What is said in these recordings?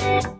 thank you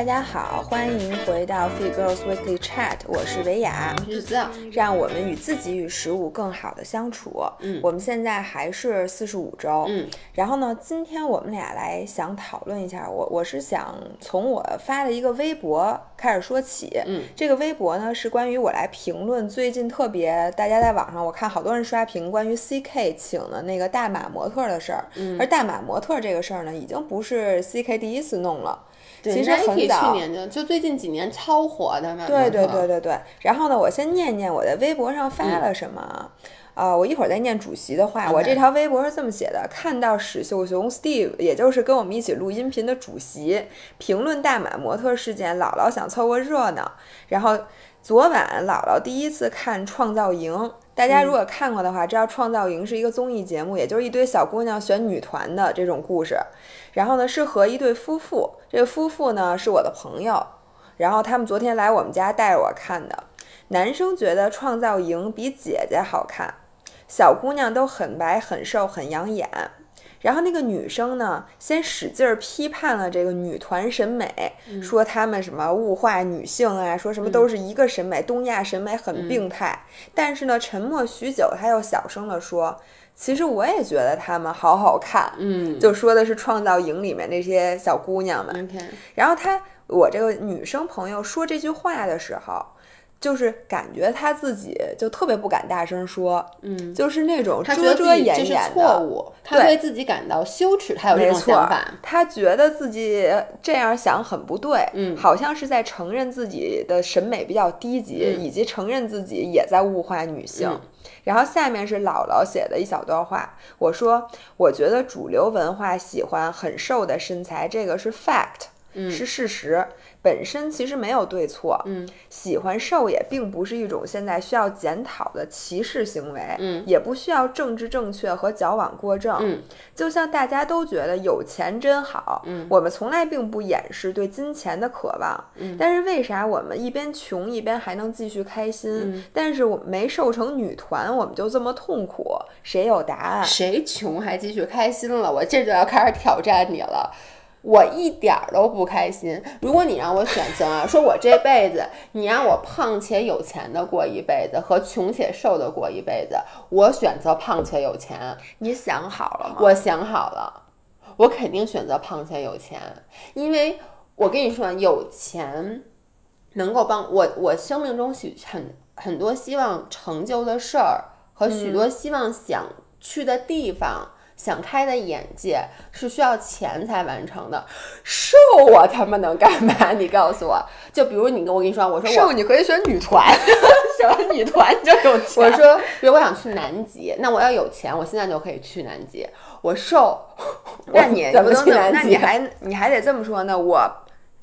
大家好，欢迎回到 f e e Girls Weekly Chat，我是维雅，我是子子，让我们与自己与食物更好的相处。嗯，我们现在还是四十五周。嗯，然后呢，今天我们俩来想讨论一下，我我是想从我发的一个微博开始说起。嗯，这个微博呢是关于我来评论最近特别大家在网上我看好多人刷屏关于 CK 请的那个大码模特的事儿。嗯，而大码模特这个事儿呢，已经不是 CK 第一次弄了。对其实很早去年就就最近几年超火的嘛。对对对对对。然后呢，我先念念我在微博上发了什么啊？呃，我一会儿再念主席的话。我这条微博是这么写的：看到史秀雄 Steve，也就是跟我们一起录音频的主席，评论大马模特事件，姥姥想凑个热闹。然后昨晚姥姥第一次看《创造营》。大家如果看过的话，知道《创造营》是一个综艺节目，也就是一堆小姑娘选女团的这种故事。然后呢，是和一对夫妇，这个夫妇呢是我的朋友，然后他们昨天来我们家带着我看的。男生觉得《创造营》比姐姐好看，小姑娘都很白、很瘦、很养眼。然后那个女生呢，先使劲儿批判了这个女团审美，说她们什么物化女性啊，说什么都是一个审美，东亚审美很病态。但是呢，沉默许久，她又小声地说：“其实我也觉得她们好好看。”嗯，就说的是《创造营》里面那些小姑娘们。然后她，我这个女生朋友说这句话的时候，就是感觉他自己就特别不敢大声说，嗯，就是那种遮遮掩掩的。错误，他对对自己感到羞耻，他有这种想法。，她觉得自己这样想很不对，嗯好像是在承认自己的审美比较低级，嗯以及承认自己也在物化女性。嗯然后下面是姥姥写的一小段话，我说我觉得主流文化喜欢很瘦的身材，这个是 fact，、嗯是事实，本身其实没有对错。嗯，喜欢瘦也并不是一种现在需要检讨的歧视行为，嗯也不需要政治正确和矫枉过正。嗯，就像大家都觉得有钱真好，嗯我们从来并不掩饰对金钱的渴望，嗯但是为啥我们一边穷一边还能继续开心？嗯但是我们没瘦成女团，我们就这么痛苦？谁有答案？谁穷还继续开心了？我这就要开始挑战你了。我一点儿都不开心。如果你让我选择啊，说我这辈子，你让我胖且有钱的过一辈子，和穷且瘦的过一辈子，我选择胖且有钱。你想好了吗？我想好了，我肯定选择胖且有钱，因为我跟你说，有钱能够帮我，我生命中许很很多希望成就的事儿和许多希望想去的地方。想开的眼界是需要钱才完成的，瘦我他妈能干嘛？你告诉我，就比如你跟我跟你说，我说我瘦你可以选女团，什么女团就有钱。我说，比如我想去南极，那我要有钱，我现在就可以去南极。我瘦，那你怎么不能去南极？那你还你还得这么说呢？我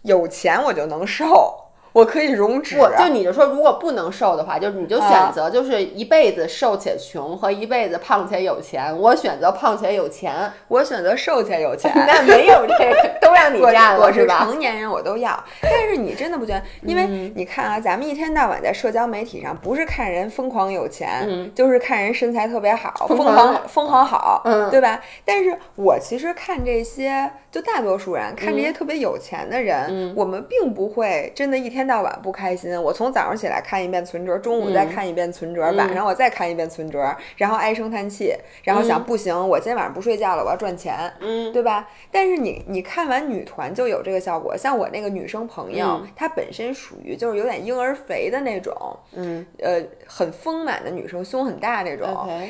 有钱我就能瘦，我可以溶脂。我就你就说，如果不能瘦的话，就是你就选择就是一辈子瘦且穷和一辈子胖且有钱。我选择胖且有钱，我选择瘦且有钱。那没有这个，都让你 我占了，我是吧？成年人，我都要。但是你真的不觉得？因为你看啊，咱们一天到晚在社交媒体上，不是看人疯狂有钱，嗯就是看人身材特别好，疯疯狂狂疯狂好，嗯对吧？但是我其实看这些，就大多数人看这些特别有钱的人，嗯我们并不会真的一天到晚不开心。我从早上起来看一遍存折，中午再看一遍存折，嗯晚上我再看一遍存折，然后唉声叹气，然后想、不行，我今天晚上不睡觉了，我要赚钱。嗯对吧？但是你你看完女团就有这个效果，像我那个女生朋友，嗯她本身属于就是有点婴儿肥的那种，嗯呃，很丰满的女生，胸很大那种。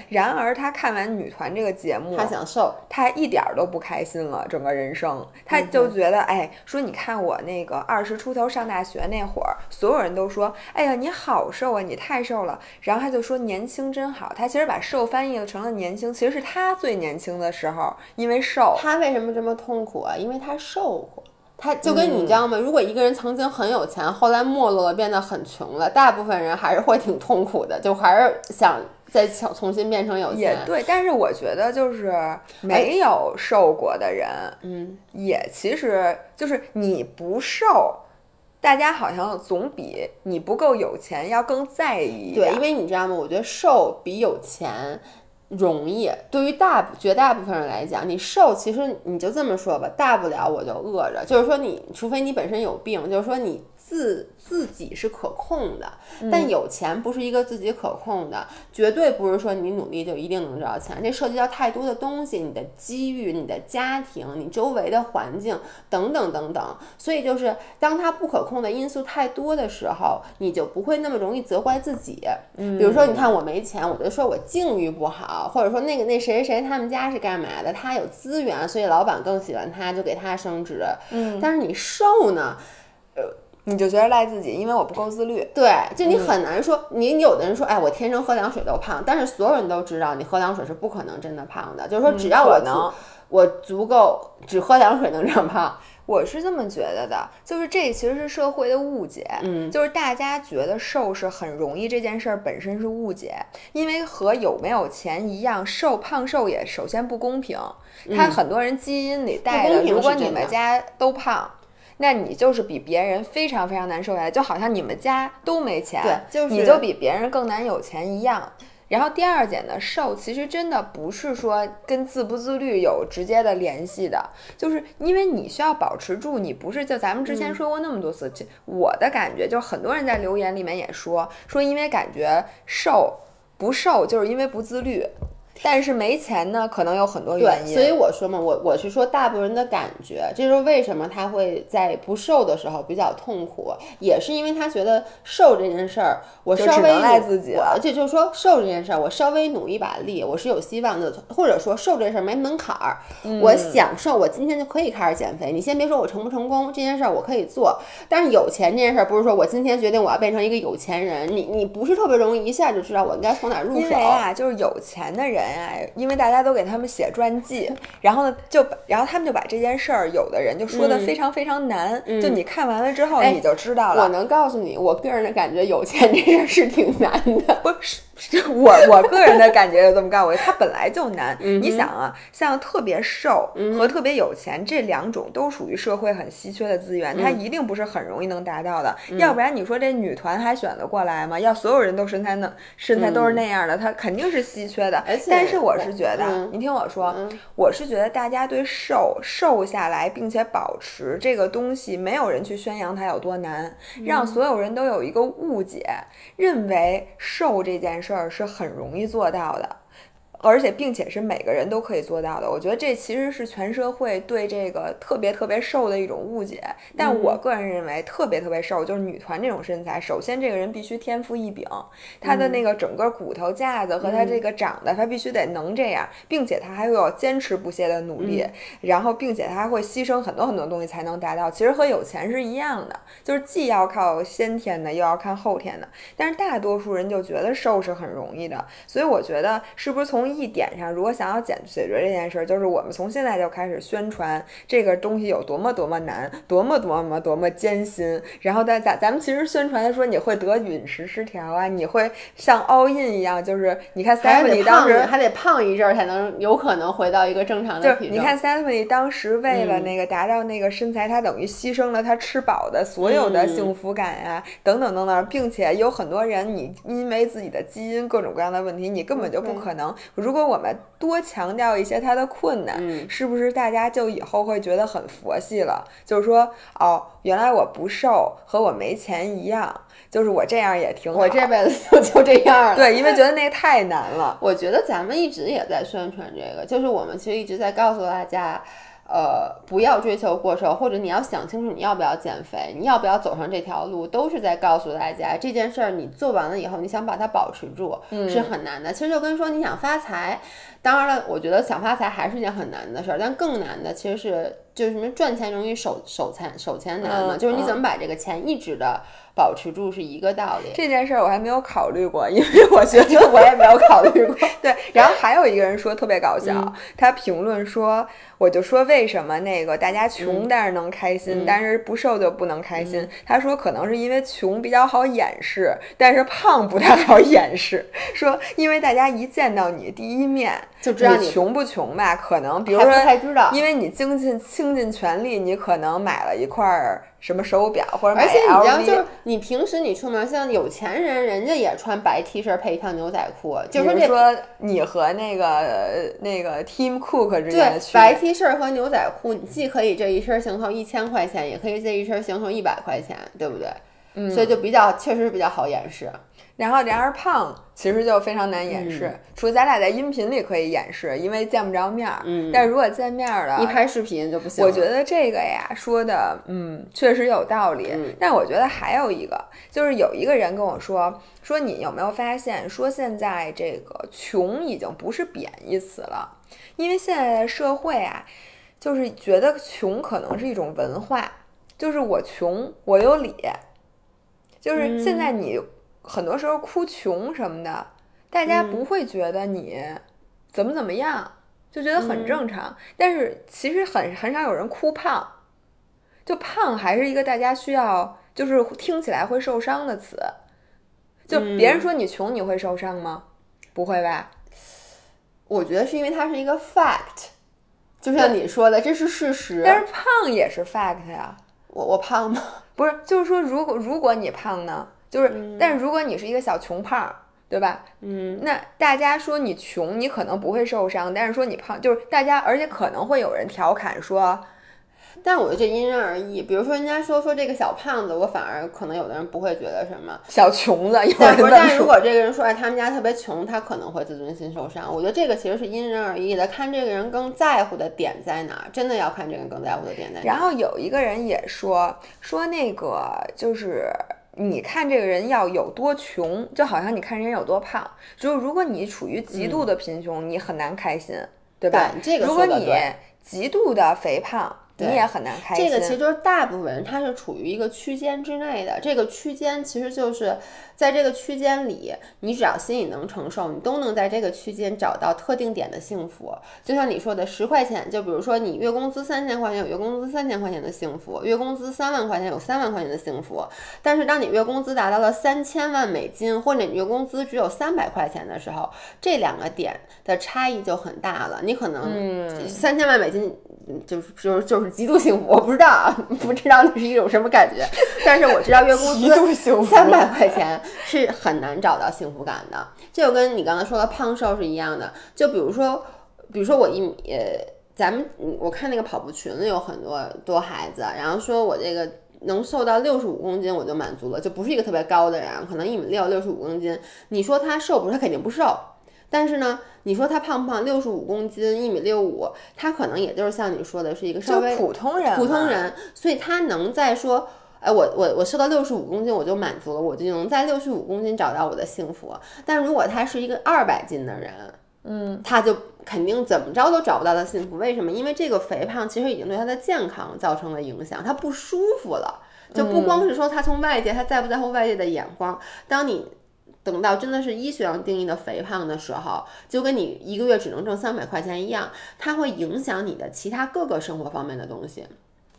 然而她看完女团这个节目，她想瘦，她一点儿都不开心了，整个人生，她就觉得，哎，说你看我那个二十出头上大学那会儿，所有人都说，哎呀，你好瘦啊，你太瘦了。然后他就说年轻真好，他其实把瘦翻译成了年轻，其实是他最年轻的时候，因为瘦。他为什么这么痛苦啊？因为他瘦过。他就跟嗯你知道吗？如果一个人曾经很有钱，后来没落了，变得很穷了，大部分人还是会挺痛苦的，就还是想再想重新变成有钱。也对，但是我觉得就是没有瘦过的人，嗯，也其实就是你不瘦，大家好像总比你不够有钱要更在意对，因为你知道吗？我觉得瘦比有钱容易。对于大绝大部分人来讲，你瘦其实你就这么说吧，大不了我就饿着。就是说你，除非你本身有病，就是说你自自己是可控的。但有钱不是一个自己可控的，绝对不是说你努力就一定能挣到钱。这涉及到太多的东西，你的机遇、你的家庭、你周围的环境等等等等。所以就是当它不可控的因素太多的时候，你就不会那么容易责怪自己。嗯，比如说，你看我没钱，我就说我境遇不好，或者说那个那谁谁他们家是干嘛的，他有资源，所以老板更喜欢他，就给他升职。嗯，但是你瘦呢？你就觉得赖自己，因为我不够自律。对，就你很难说，你有的人说，哎，我天生喝凉水都胖，但是所有人都知道，你喝凉水是不可能真的胖的。就是说，只要我能，我足够只喝凉水能长胖，我是这么觉得的。就是这其实是社会的误解，嗯，就是大家觉得瘦是很容易这件事儿本身是误解，因为和有没有钱一样，瘦胖瘦也首先不公平。他很多人基因里带的，如果你们家都胖。那你就是比别人非常非常难受下来，就好像你们家都没钱，对，就是你就比别人更难有钱一样。然后第二点呢，瘦其实真的不是说跟自不自律有直接的联系的，就是因为你需要保持住，你不是就咱们之前说过那么多次，我的感觉就很多人在留言里面也说说，因为感觉瘦不瘦就是因为不自律。但是没钱呢，可能有很多原因。所以我说嘛，我我是说大部分人的感觉，这就是为什么他会在不瘦的时候比较痛苦，也是因为他觉得瘦这件事儿，我稍微赖自己了。而且就是说瘦这件事儿，我稍微努一把力，我是有希望的。或者说瘦这事儿没门槛儿，我想瘦，我今天就可以开始减肥。你先别说我成不成功，这件事儿我可以做。但是有钱这件事儿，不是说我今天决定我要变成一个有钱人，你你不是特别容易一下就知道我应该从哪入手。因为啊，就是有钱的人。哎，因为大家都给他们写传记，然后呢，就然后他们就把这件事儿，有的人就说的非常非常难，就你看完了之后你就知道了。我能告诉你，我个人的感觉，有钱这事儿是挺难的，不是。我我个人的感觉就这么告诉我，它本来就难。你想啊，像特别瘦和特别有钱这两种都属于社会很稀缺的资源，它一定不是很容易能达到的。要不然你说这女团还选得过来吗？要所有人都身材能身材都是那样的，它肯定是稀缺的。但是我是觉得，你听我说，我是觉得大家对瘦瘦下来并且保持这个东西，没有人去宣扬它有多难，让所有人都有一个误解，认为瘦这件事。事儿是很容易做到的。而且，并且是每个人都可以做到的。我觉得这其实是全社会对这个特别特别瘦的一种误解。但我个人认为，特别特别瘦就是女团这种身材。首先，这个人必须天赋异禀，她的那个整个骨头架子和她这个长得，他必须得能这样，并且她还要坚持不懈的努力。然后，并且她还会牺牲很多很多东西才能达到。其实和有钱是一样的，就是既要靠先天的，又要看后天的。但是大多数人就觉得瘦是很容易的。所以我觉得，是不是从一点上，如果想要解解决这件事儿，就是我们从现在就开始宣传这个东西有多么多么难，多么多么多么艰辛。然后在咱咱们其实宣传说你会得饮食失调啊，你会像 all in 一样，就是你看 Stephanie 当时还得胖一阵儿才能有可能回到一个正常的体重。你看 Stephanie 当时为了那个达到那个身材，她等于牺牲了她吃饱的所有的幸福感呀，等等等等，并且有很多人你因为自己的基因各种各样的问题，你根本就不可能。如果我我们多强调一些他的困难，是不是大家就以后会觉得很佛系了？就是说，哦，原来我不瘦和我没钱一样，就是我这样也挺好。我这辈子就就这样了。对，因为觉得那太难了。我觉得咱们一直也在宣传这个，就是我们其实一直在告诉大家。呃，不要追求过瘦，或者你要想清楚你要不要减肥，你要不要走上这条路，都是在告诉大家这件事儿。你做完了以后，你想把它保持住，是很难的。其实就跟说你想发财，当然了，我觉得想发财还是一件很难的事儿，但更难的其实是就是什么赚钱容易守守钱守钱难嘛，就是你怎么把这个钱一直的。保持住是一个道理。这件事儿我还没有考虑过，因为我觉得我也没有考虑过。对，然后还有一个人说特别搞笑，他评论说，我就说为什么那个大家穷但是能开心，但是不瘦就不能开心？他说可能是因为穷比较好掩饰，但是胖不太好掩饰。说因为大家一见到你第一面就知道你你穷不穷吧？可能比如说，太知道。因为你倾尽倾尽全力，你可能买了一块儿什么手表，或者买而且你知道，就是你平时你出门，像有钱人，人家也穿白 T 恤配一条牛仔裤，就比是说你和那个呃那个 Team Cook 之间的区对白。T 恤和牛仔裤，你既可以这一身行头一千块钱，也可以这一身行头一百块钱，对不对？嗯，所以就比较确实是比较好掩饰。然后然而胖其实就非常难掩饰，嗯除咱俩在音频里可以掩饰，因为见不着面儿。嗯但是如果见面儿了，一拍视频就不行。我觉得这个呀说的，嗯，确实有道理。嗯但我觉得还有一个，就是有一个人跟我说，说你有没有发现，说现在这个穷已经不是贬义词了，因为现在的社会啊，就是觉得穷可能是一种文化，就是我穷我有理，就是现在你很多时候哭穷什么的，大家不会觉得你怎么怎么样。就觉得很正常，但是其实很很少有人哭胖，就胖还是一个大家需要，就是听起来会受伤的词。就别人说你穷，你会受伤吗？不会吧？我觉得是因为它是一个 fact，就像你说的，这是事实。但是胖也是 fact 呀，我我胖吗？不是，就是说如果如果你胖呢，就是，但是如果你是一个小穷胖，对吧？嗯，那大家说你穷，你可能不会受伤，但是说你胖，就是大家，而且可能会有人调侃说，但我觉得这因人而异。比如说，人家说说这个小胖子，我反而可能有的人不会觉得什么。小穷子，有但不是。但是如果这个人说哎，他们家特别穷，他可能会自尊心受伤。我觉得这个其实是因人而异的，看这个人更在乎的点在哪儿，真的要看这个人更在乎的点在哪儿。然后有一个人也说说那个就是你看这个人要有多穷，就好像你看人有多胖。就是如果你处于极度的贫穷，你很难开心，对吧？对这个如果你极度的肥胖，你也很难开心。这个其实就是大部分人他是处于一个区间之内的，这个区间其实就是在这个区间里，你只要心里能承受，你都能在这个区间找到特定点的幸福。就像你说的，十块钱，就比如说你月工资三千块钱有月工资三千块钱的幸福，月工资三万块钱有三万块钱的幸福。但是当你月工资达到了三千万美金，或者你月工资只有三百块钱的时候，这两个点的差异就很大了。你可能三千万美金。嗯就是就是就是极度幸福，我不知道啊，不知道那是一种什么感觉，但是我知道月工资三百块钱是很难找到幸福感的。这就跟你刚才说的胖瘦是一样的，就比如说，比如说我一米，呃，咱们嗯我看那个跑步群里有很多多孩子，然后说我这个。能瘦到六十五公斤我就满足了，就不是一个特别高的人，可能一米六六十五公斤。你说他瘦不瘦？他肯定不瘦。但是呢，你说他胖不胖？六十五公斤，一米六五，他可能也就是像你说的，是一个稍就微普通人，普通。人，所以他能在说，哎，我我我瘦到六十五公斤我就满足了，我就能在六十五公斤找到我的幸福。但如果他是一个二百斤的人，嗯，他就肯定怎么着都找不到他幸福。为什么？因为这个肥胖其实已经对他的健康造成了影响，他不舒服了。就不光是说他从外界，他在不在乎外界的眼光。当你等到真的是医学上定义的肥胖的时候，就跟你一个月只能挣三百块钱一样，它会影响你的其他各个生活方面的东西。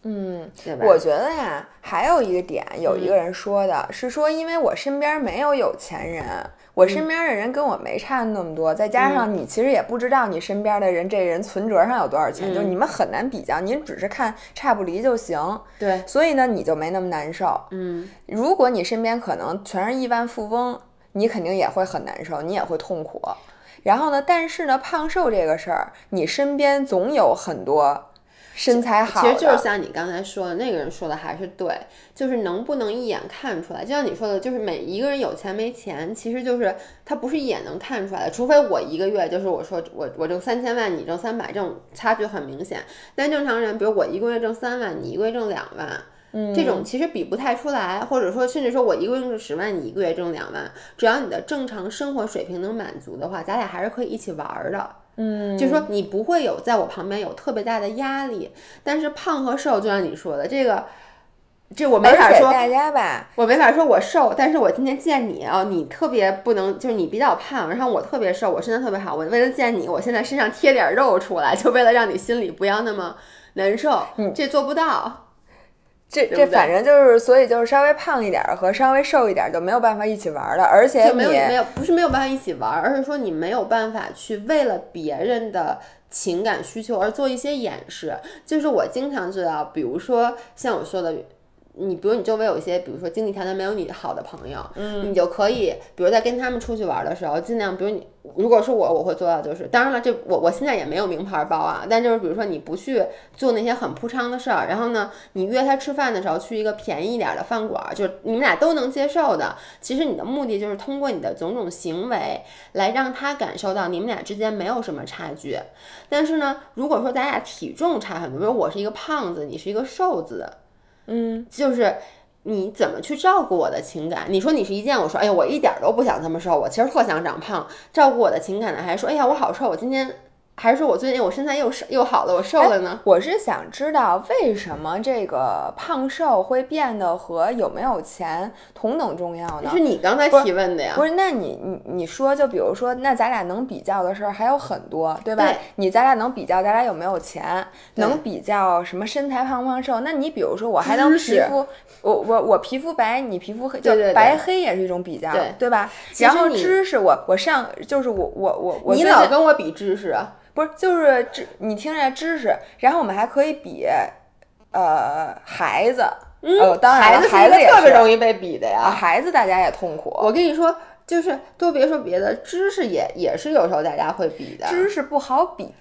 嗯，对吧？我觉得呀，还有一个点，有一个人说的、是说，因为我身边没有有钱人，我身边的人跟我没差那么多，再加上你其实也不知道你身边的人这人存折上有多少钱，就你们很难比较，您只是看差不离就行。对，所以呢，你就没那么难受。嗯，如果你身边可能全是亿万富翁，你肯定也会很难受，你也会痛苦。然后呢，但是呢，胖瘦这个事儿，你身边总有很多身材好，其实就是像你刚才说的，那个人说的还是对，就是能不能一眼看出来？就像你说的，就是每一个人有钱没钱，其实就是他不是一眼能看出来的，除非我一个月就是我说我我挣三千万，你挣三百，这种差距很明显。但正常人，比如我一个月挣三万，你一个月挣两万。嗯这种其实比不太出来，或者说甚至说我一个月挣十万，你一个月挣两万，只要你的正常生活水平能满足的话，咱俩还是可以一起玩儿的。嗯，就是说你不会有在我旁边有特别大的压力，但是胖和瘦就像你说的这个，这我没法说，而且大家吧，我没法说我瘦，但是我今天见你啊，你特别不能，就是你比较胖，然后我特别瘦，我身材特别好，我为了见你，我现在身上贴点肉出来，就为了让你心里不要那么难受，这做不到。这这反正就是，所以就是稍微胖一点儿和稍微瘦一点儿就没有办法一起玩儿了，而且就没有没有不是没有办法一起玩儿，而是说你没有办法去为了别人的情感需求而做一些掩饰。就是我经常知道，比如说像我说的。你比如你周围有一些，比如说经济条件没有你好的朋友，嗯，你就可以，比如在跟他们出去玩的时候，尽量，比如你，如果是我，我会做到就是，当然了，这我我现在也没有名牌包啊，但就是比如说你不去做那些很铺张的事儿，然后呢，你约他吃饭的时候去一个便宜一点的饭馆儿，就是你们俩都能接受的。其实你的目的就是通过你的种种行为来让他感受到你们俩之间没有什么差距。但是呢，如果说咱俩体重差很多，比如我是一个胖子，你是一个瘦子，嗯，就是你怎么去照顾我的情感？你说你是一见我说，哎呀，我一点都不想这么瘦，我其实特想长胖。照顾我的情感的，还是说，哎呀，我好瘦，我今天还是说我最近我身材又瘦又好了，我瘦了呢？我是想知道为什么这个胖瘦会变得和有没有钱同等重要呢？是你刚才提问的呀？不是，那你你你说，就比如说，那咱俩能比较的事儿还有很多，对吧？对你咱俩能比较，咱俩有没有钱？能比较什么身材胖不胖瘦？那你比如说，我还能皮肤，我我我皮肤白，你皮肤黑，就白黑也是一种比较，对吧？然后知识，我我上就是我我我我你老跟我比知识啊？不是就是知你听这知识，然后我们还可以比，呃，孩子，呃，当然孩子特别容易被比的呀。啊，孩子大家也痛苦，我跟你说，就是都别说别的，知识也也是有时候大家会比的。知识不好比，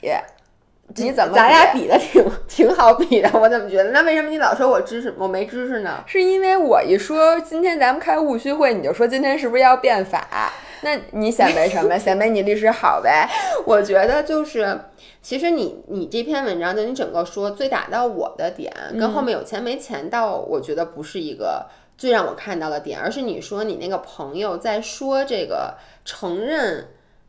你怎么咱俩比的挺挺好比的，我怎么觉得？那为什么你老说我知识我没知识呢？是因为我一说今天咱们开务虚会，你就说今天是不是要变法？那你显摆什么？显摆你律师好呗？我觉得就是，其实你你这篇文章就你整个说最打到我的点，跟后面有钱没钱到，我觉得不是一个最让我看到的点，而是你说你那个朋友在说这个承认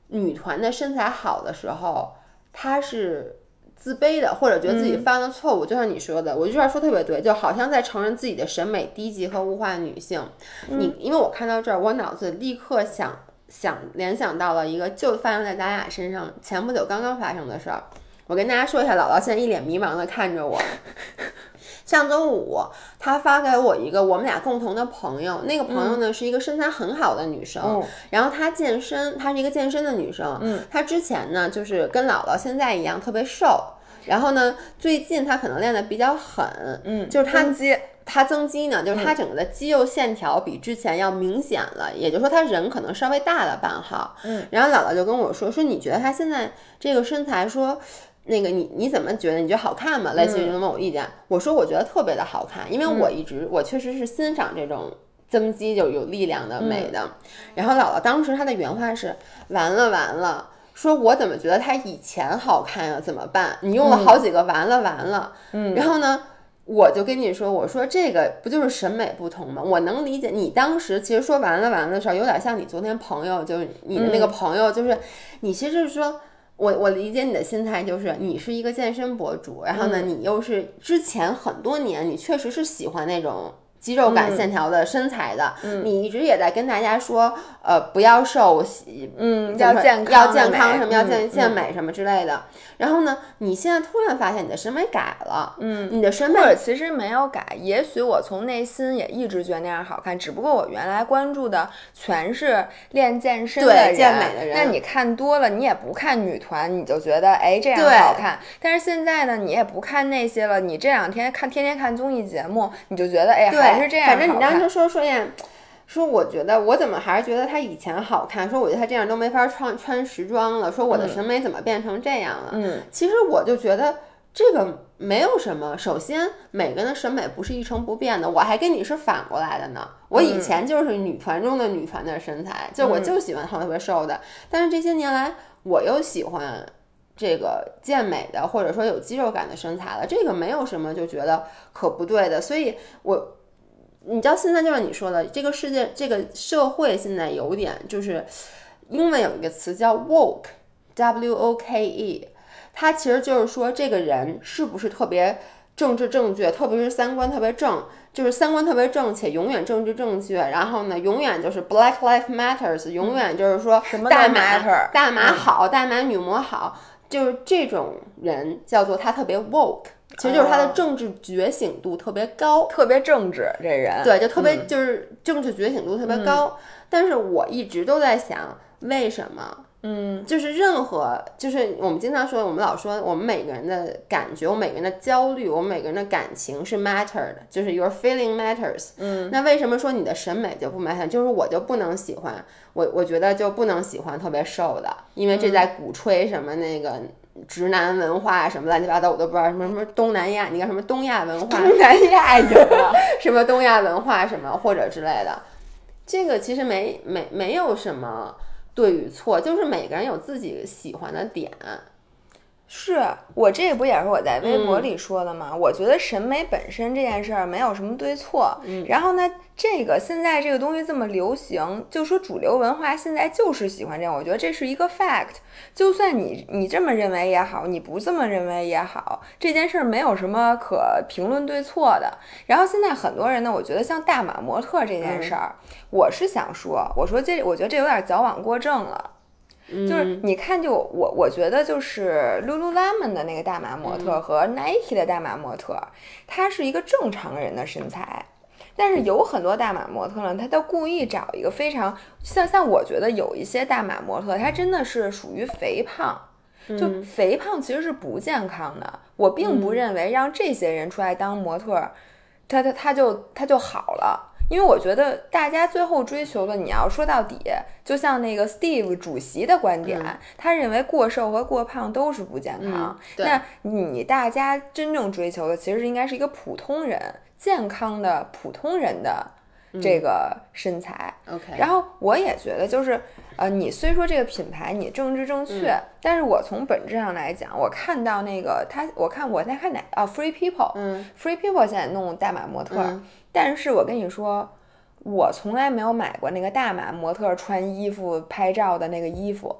女团的身材好的时候，他是。自卑的，或者觉得自己犯了错误，就像你说的，我这段说特别对，就好像在承认自己的审美低级和物化女性。你因为我看到这儿，我脑子立刻想想联想到了一个就发生在咱俩身上前不久刚刚发生的事儿。我跟大家说一下，姥姥现在一脸迷茫的看着我。上周五，她发给我一个我们俩共同的朋友，那个朋友呢、是一个身材很好的女生，嗯然后她健身，她是一个健身的女生，嗯，她之前呢就是跟姥姥现在一样特别瘦，然后呢最近她可能练的比较狠，嗯，就是她它增肌呢，就是它整个的肌肉线条比之前要明显了，也就是说他人可能稍微大了半号。嗯，然后姥姥就跟我说，说你觉得他现在这个身材，说那个你你怎么觉得？你觉得好看吗？类似于这种问我意见，我说我觉得特别的好看，因为我一直、我确实是欣赏这种。增肌就有力量的美的，然后姥姥当时她的原话是：完了完了，说我怎么觉得她以前好看呀？怎么办？你用了好几个完了完了，嗯，然后呢？我就跟你说，我说这个不就是审美不同吗？我能理解你当时其实说完了完了的时候，有点像你昨天朋友，就是你的那个朋友，就是你其实是说。我我理解你的心态，就是你是一个健身博主，然后呢，你又是之前很多年，你确实是喜欢那种肌肉感线条的身材的，你一直也在跟大家说，呃，不要瘦，嗯，要健康，要健康什么，要嗯健健美什么之类的。然后呢，你现在突然发现你的审美改了，嗯，你的审美或者其实没有改，也许我从内心也一直觉得那样好看，只不过我原来关注的全是练健身的健美的人。那你看多了，你也不看女团，你就觉得哎这样好看。但是现在呢，你也不看那些了，你这两天看天天看综艺节目，你就觉得哎对，还是这样。反正你当时说说呀，说我觉得我怎么还是觉得她以前好看，说我觉得她这样都没法穿穿时装了，说我的审美怎么变成这样了？嗯，其实我就觉得这个没有什么。首先，每个人的审美不是一成不变的，我还跟你是反过来的呢。我以前就是女团中的女团的身材，就我就喜欢特别瘦的，但是这些年来我又喜欢。这个健美的，或者说有肌肉感的身材了，这个没有什么就觉得可不对的，所以我你知道现在就是你说的，这个世界这个社会现在有点就是，英文有一个词叫 woke，w o k e，它其实就是说这个人是不是特别政治正确，特别是三观特别正，就是三观特别正且永远政治正确，然后呢，永远就是 Black Life Matters，永远就是说什么大麻 matter 大麻好，大麻女模好。就是这种人叫做他特别 woke，其实就是他的政治觉醒度特别高。特别政治这人。对，就特别就是政治觉醒度特别高。但是我一直都在想，为什么？嗯，就是任何，就是我们经常说，我们老说，我们每个人的感觉，我们每个人的焦虑，我们每个人的感情是 matter 的，就是 your feeling matters。嗯，那为什么说你的审美就不 matter？就是我就不能喜欢，我我觉得就不能喜欢特别瘦的，因为这在鼓吹什么那个直男文化什么乱七八糟，我都不知道什么什么东南亚，你看什么东亚文化，东南亚 什么东亚文化什么或者之类的，这个其实没没没有什么对与错，就是每个人有自己喜欢的点。是我这不也是我在微博里说的吗？我觉得审美本身这件事儿没有什么对错。嗯然后呢，这个现在这个东西这么流行，就说主流文化现在就是喜欢这样，我觉得这是一个 fact。就算你你这么认为也好，你不这么认为也好，这件事儿没有什么可评论对错的。然后现在很多人呢，我觉得像大码模特这件事儿，我是想说，我说这我觉得这有点矫枉过正了。就是你看就，我我觉得就是 Lululemon 的那个大码模特和 Nike 的大码模特，他是一个正常人的身材。但是有很多大码模特呢，他都故意找一个非常像像我觉得有一些大码模特，他真的是属于肥胖，就肥胖其实是不健康的。我并不认为让这些人出来当模特儿，他他他就他就好了。因为我觉得大家最后追求的，你要说到底，就像那个 Steve 主席的观点，他认为过瘦和过胖都是不健康。对那你大家真正追求的，其实应该是一个普通人、健康的普通人的这个身材。OK，然后我也觉得，就是呃，你虽说这个品牌你政治正确，但是我从本质上来讲，我看到那个他，我看我在看哪啊，Free People，嗯 Free People 现在弄大码模特，嗯但是我跟你说，我从来没有买过那个大码模特穿衣服拍照的那个衣服。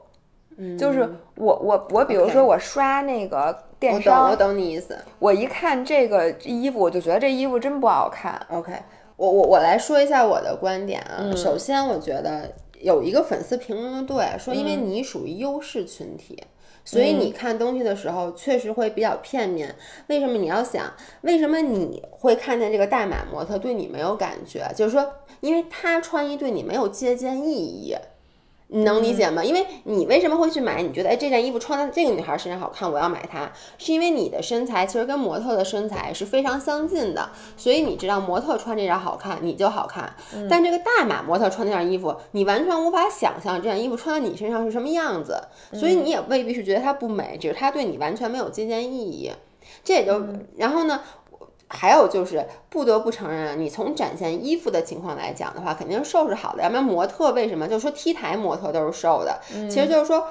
嗯就是我我我，比如说我刷那个电商，我懂你意思。我一看这个衣服，我就觉得这衣服真不好看。OK，我我我来说一下我的观点啊。嗯首先，我觉得有一个粉丝评论的对，说因为嗯你属于优势群体。所以你看东西的时候确实会比较片面。为什么你要想？为什么你会看见这个大码模特对你没有感觉？就是说，因为他穿衣对你没有借鉴意义。你能理解吗？因为你为什么会去买？你觉得哎，这件衣服穿在这个女孩身上好看，我要买它，是因为你的身材其实跟模特的身材是非常相近的，所以你知道模特穿这件好看，你就好看。但这个大码模特穿那件衣服，你完全无法想象这件衣服穿在你身上是什么样子，所以你也未必是觉得它不美，只是它对你完全没有借鉴意义。这也就，然后呢？还有就是不得不承认，你从展现衣服的情况来讲的话，肯定是瘦是好的，要不然模特为什么就说 T 台模特都是瘦的？其实就是说。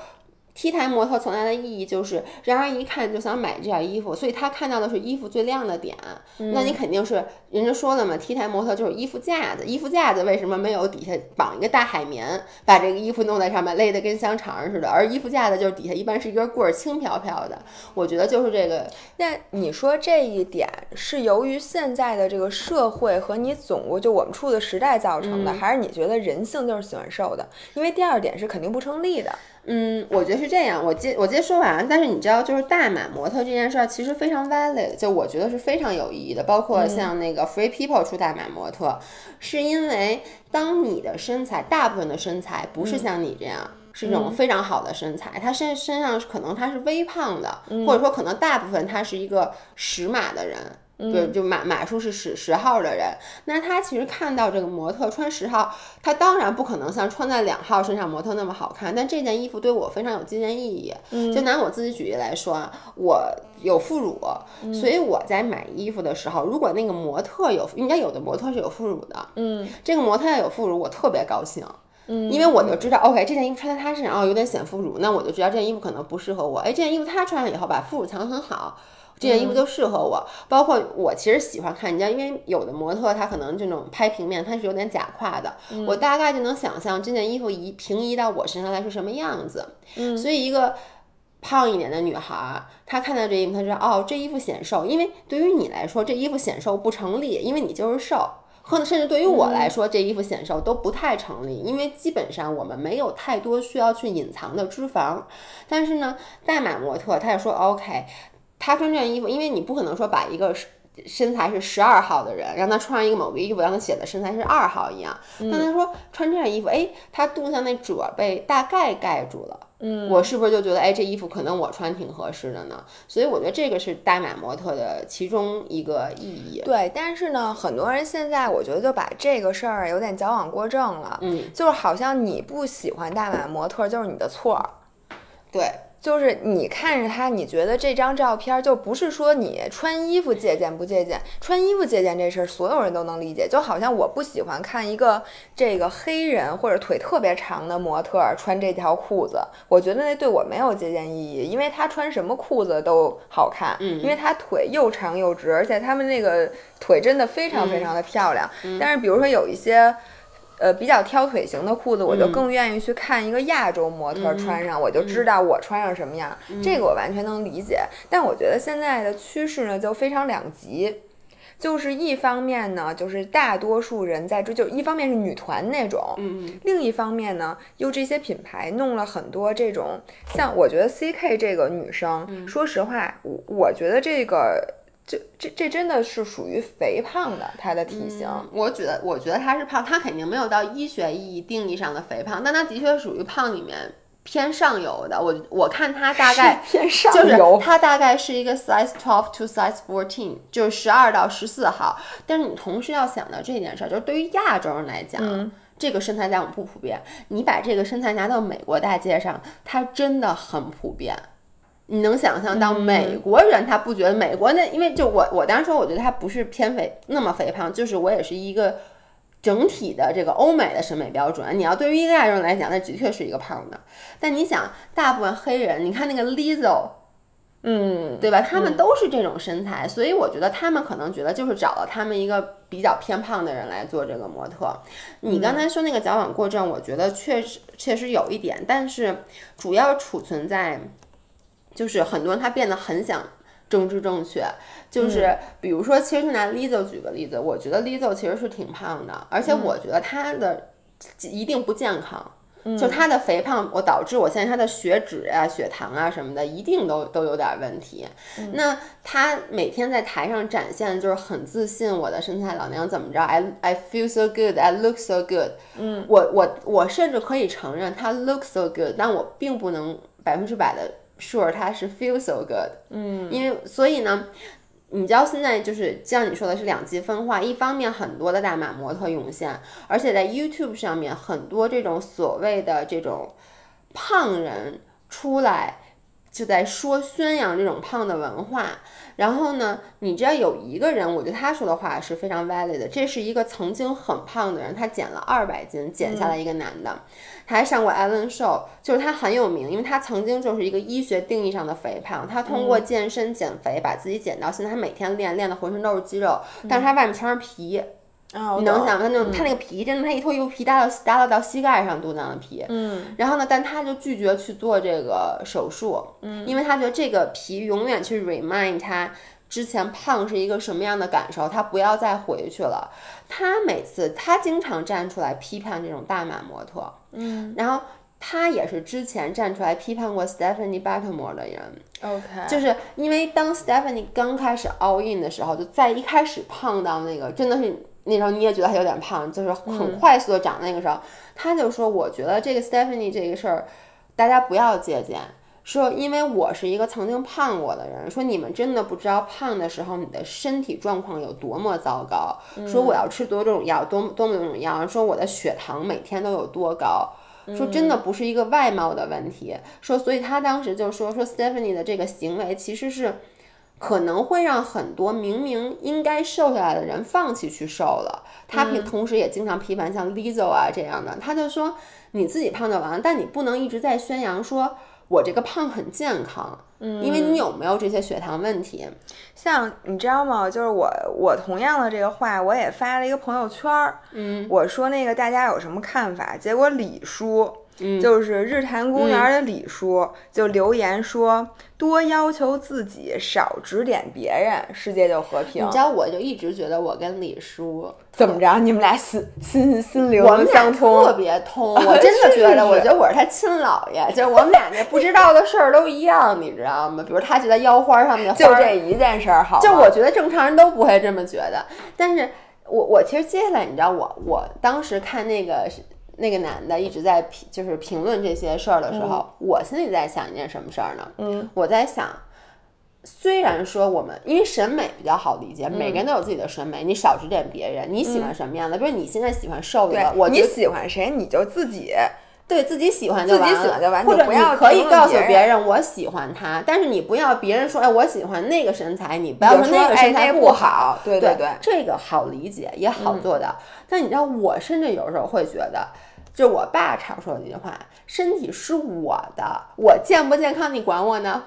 T 台模特存在的意义就是让人一看就想买这件衣服，所以他看到的是衣服最亮的点。那你肯定是人家说了嘛，T 台模特就是衣服架子，衣服架子为什么没有底下绑一个大海绵，把这个衣服弄在上面勒得跟香肠似的？而衣服架子就是底下一般是一根棍儿，轻飘飘的。我觉得就是这个那你说这一点是由于现在的这个社会和你总就我们处的时代造成的，还是你觉得人性就是喜欢瘦的？因为第二点是肯定不成立的。嗯，我觉得是这样。我接我接说完啊，但是你知道，就是大码模特这件事儿其实非常 valid，就我觉得是非常有意义的。包括像那个 Free People 出大码模特，是因为当你的身材，大部分的身材不是像你这样。是一种非常好的身材，他身身上可能他是微胖的，或者说可能大部分他是一个十码的人，对，就码码数是十十号的人，那他其实看到这个模特穿十号，他当然不可能像穿在两号身上模特那么好看，但这件衣服对我非常有纪念意义。就拿我自己举例来说啊，我有副乳，所以我在买衣服的时候，如果那个模特有，应该有的模特是有副乳的，嗯，这个模特要有副乳，我特别高兴。嗯，因为我就知道，OK，这件衣服穿在她身上，哦，有点显副乳，那我就知道这件衣服可能不适合我。哎，这件衣服她穿上以后，把副乳藏得很好，这件衣服就适合我。包括我其实喜欢看，你知道，因为有的模特她可能这种拍平面，她是有点假胯的，我大概就能想象这件衣服移平移到我身上来是什么样子。嗯，所以一个。胖一点的女孩儿，她看到这衣服，她说哦，这衣服显瘦，因为对于你来说，这衣服显瘦不成立，因为你就是瘦。或者甚至对于我来说，这衣服显瘦都不太成立，因为基本上我们没有太多需要去隐藏的脂肪。但是呢，大码模特她也说 OK，他穿这件衣服，因为你不可能说把一个身材是十二号的人，让他穿上一个某个衣服，让他显得身材是二号一样。但他说穿这件衣服，哎，他肚子上那褶被大概盖住了。嗯，我是不是就觉得，哎，这衣服可能我穿挺合适的呢？所以我觉得这个是大码模特的其中一个意义。对，但是呢，很多人现在我觉得就把这个事儿有点矫枉过正了。嗯，就是好像你不喜欢大码模特就是你的错。对。就是你看着他，你觉得这张照片就不是说你穿衣服借鉴不借鉴，穿衣服借鉴这事儿所有人都能理解。就好像我不喜欢看一个这个黑人或者腿特别长的模特穿这条裤子，我觉得那对我没有借鉴意义，因为他穿什么裤子都好看，嗯，因为他腿又长又直，而且他们那个腿真的非常非常的漂亮。但是比如说有一些。呃，比较挑腿型的裤子，我就更愿意去看一个亚洲模特穿上，我就知道我穿上什么样。这个我完全能理解。但我觉得现在的趋势呢，就非常两极，就是一方面呢，就是大多数人在追，就一方面是女团那种，嗯另一方面呢，又这些品牌弄了很多这种，像我觉得 C K 这个女生，说实话，我我觉得这个。这这这真的是属于肥胖的，他的体型。我觉得，我觉得他是胖，他肯定没有到医学意义定义上的肥胖，但他的确属于胖里面偏上游的。我我看他大概 偏上游，就是她大概是一个 size twelve to size fourteen，就是十二到十四号。但是你同时要想到这件事儿，就是对于亚洲人来讲，这个身材在我们不普遍。你把这个身材拿到美国大街上，它真的很普遍。你能想象到美国人他不觉得美国那，因为就我我当时说，我觉得他不是偏肥那么肥胖，就是我也是一个整体的这个欧美的审美标准。你要对于一个亚洲人来讲，那的确是一个胖的。但你想，大部分黑人，你看那个 Lizzo，嗯，对吧？他们都是这种身材，所以我觉得他们可能觉得就是找了他们一个比较偏胖的人来做这个模特。你刚才说那个矫枉过正，我觉得确实确实有一点，但是主要储存在。就是很多人他变得很想政治正确，就是比如说，其实就拿 Lizzo 举个例子，我觉得 Lizzo 其实是挺胖的，而且我觉得她的一定不健康，就她的肥胖，我导致我现在她的血脂啊、血糖啊什么的，一定都都有点问题。那她每天在台上展现就是很自信，我的身材老娘怎么着？I I feel so good, I look so good。嗯，我我我甚至可以承认她 look so good，但我并不能百分之百的。Sure，他是 feel so good，嗯，因为所以呢，你知道现在就是像你说的是两极分化，一方面很多的大码模特涌现，而且在 YouTube 上面很多这种所谓的这种胖人出来。就在说宣扬这种胖的文化，然后呢，你知道有一个人，我觉得他说的话是非常 valid 的。这是一个曾经很胖的人，他减了二百斤，减下来一个男的，他还上过 Ellen Show，就是他很有名，因为他曾经就是一个医学定义上的肥胖，他通过健身减肥把自己减到现在，他每天练练的浑身都是肌肉，但是他外面全是皮。你能想他那种他那个皮真的，他一脱衣服皮耷到耷拉到膝盖上，肚子上的皮。嗯。然后呢，但他就拒绝去做这个手术，嗯，因为他觉得这个皮永远去 remind 他之前胖是一个什么样的感受，他不要再回去了。他每次他经常站出来批判这种大码模特，嗯，然后他也是之前站出来批判过 Stephanie Buttermore 的人。OK，就是因为当 Stephanie 刚开始 all in 的时候，就在一开始胖到那个真的是。那时候你也觉得他有点胖，就是很快速的长。那个时候，他就说：“我觉得这个 Stephanie 这个事儿，大家不要借鉴。说因为我是一个曾经胖过的人，说你们真的不知道胖的时候你的身体状况有多么糟糕。说我要吃多种药，多多么多种药。说我的血糖每天都有多高。说真的不是一个外貌的问题。说所以他当时就说说 Stephanie 的这个行为其实是。”可能会让很多明明应该瘦下来的人放弃去瘦了。他平同时也经常批判像 Lizzo 啊这样的，他就说你自己胖就完了，但你不能一直在宣扬说我这个胖很健康，嗯，因为你有没有这些血糖问题？像你知道吗？就是我我同样的这个话，我也发了一个朋友圈儿，嗯，我说那个大家有什么看法？结果李叔嗯就是日坛公园的李叔就留言说，多要求自己，少指点别人，世界就和平你知。道，我就一直觉得我跟李叔怎么着？你们俩心心心灵相通特？别通，我真的觉得，我觉得我是他亲姥爷，就是我们俩那不知道的事儿都一样，你知道吗？比如他觉得腰花上面就这一件事儿，好，就我觉得正常人都不会这么觉得，但是我我其实接下来你知道我我当时看那个是那个男的一直在评就是评论这些事儿的时候，我心里在想一件什么事儿呢？嗯，我在想。虽然说我们因为审美比较好理解，每个人都有自己的审美，你少指点别人，你喜欢什么样的？比如你现在喜欢瘦对的，我你喜欢谁，你就自己对自己喜欢自己完了，喜欢就完或者不要你可以告诉别人我喜欢他，但是你不要别人说哎我喜欢那个身材，你不要说那个哎身材不好好。对对对，这个好理解也好做到。但你知道，我甚至有时候会觉得。就是我爸常说的一句话：“身体是我的，我健不健康你管我呢？”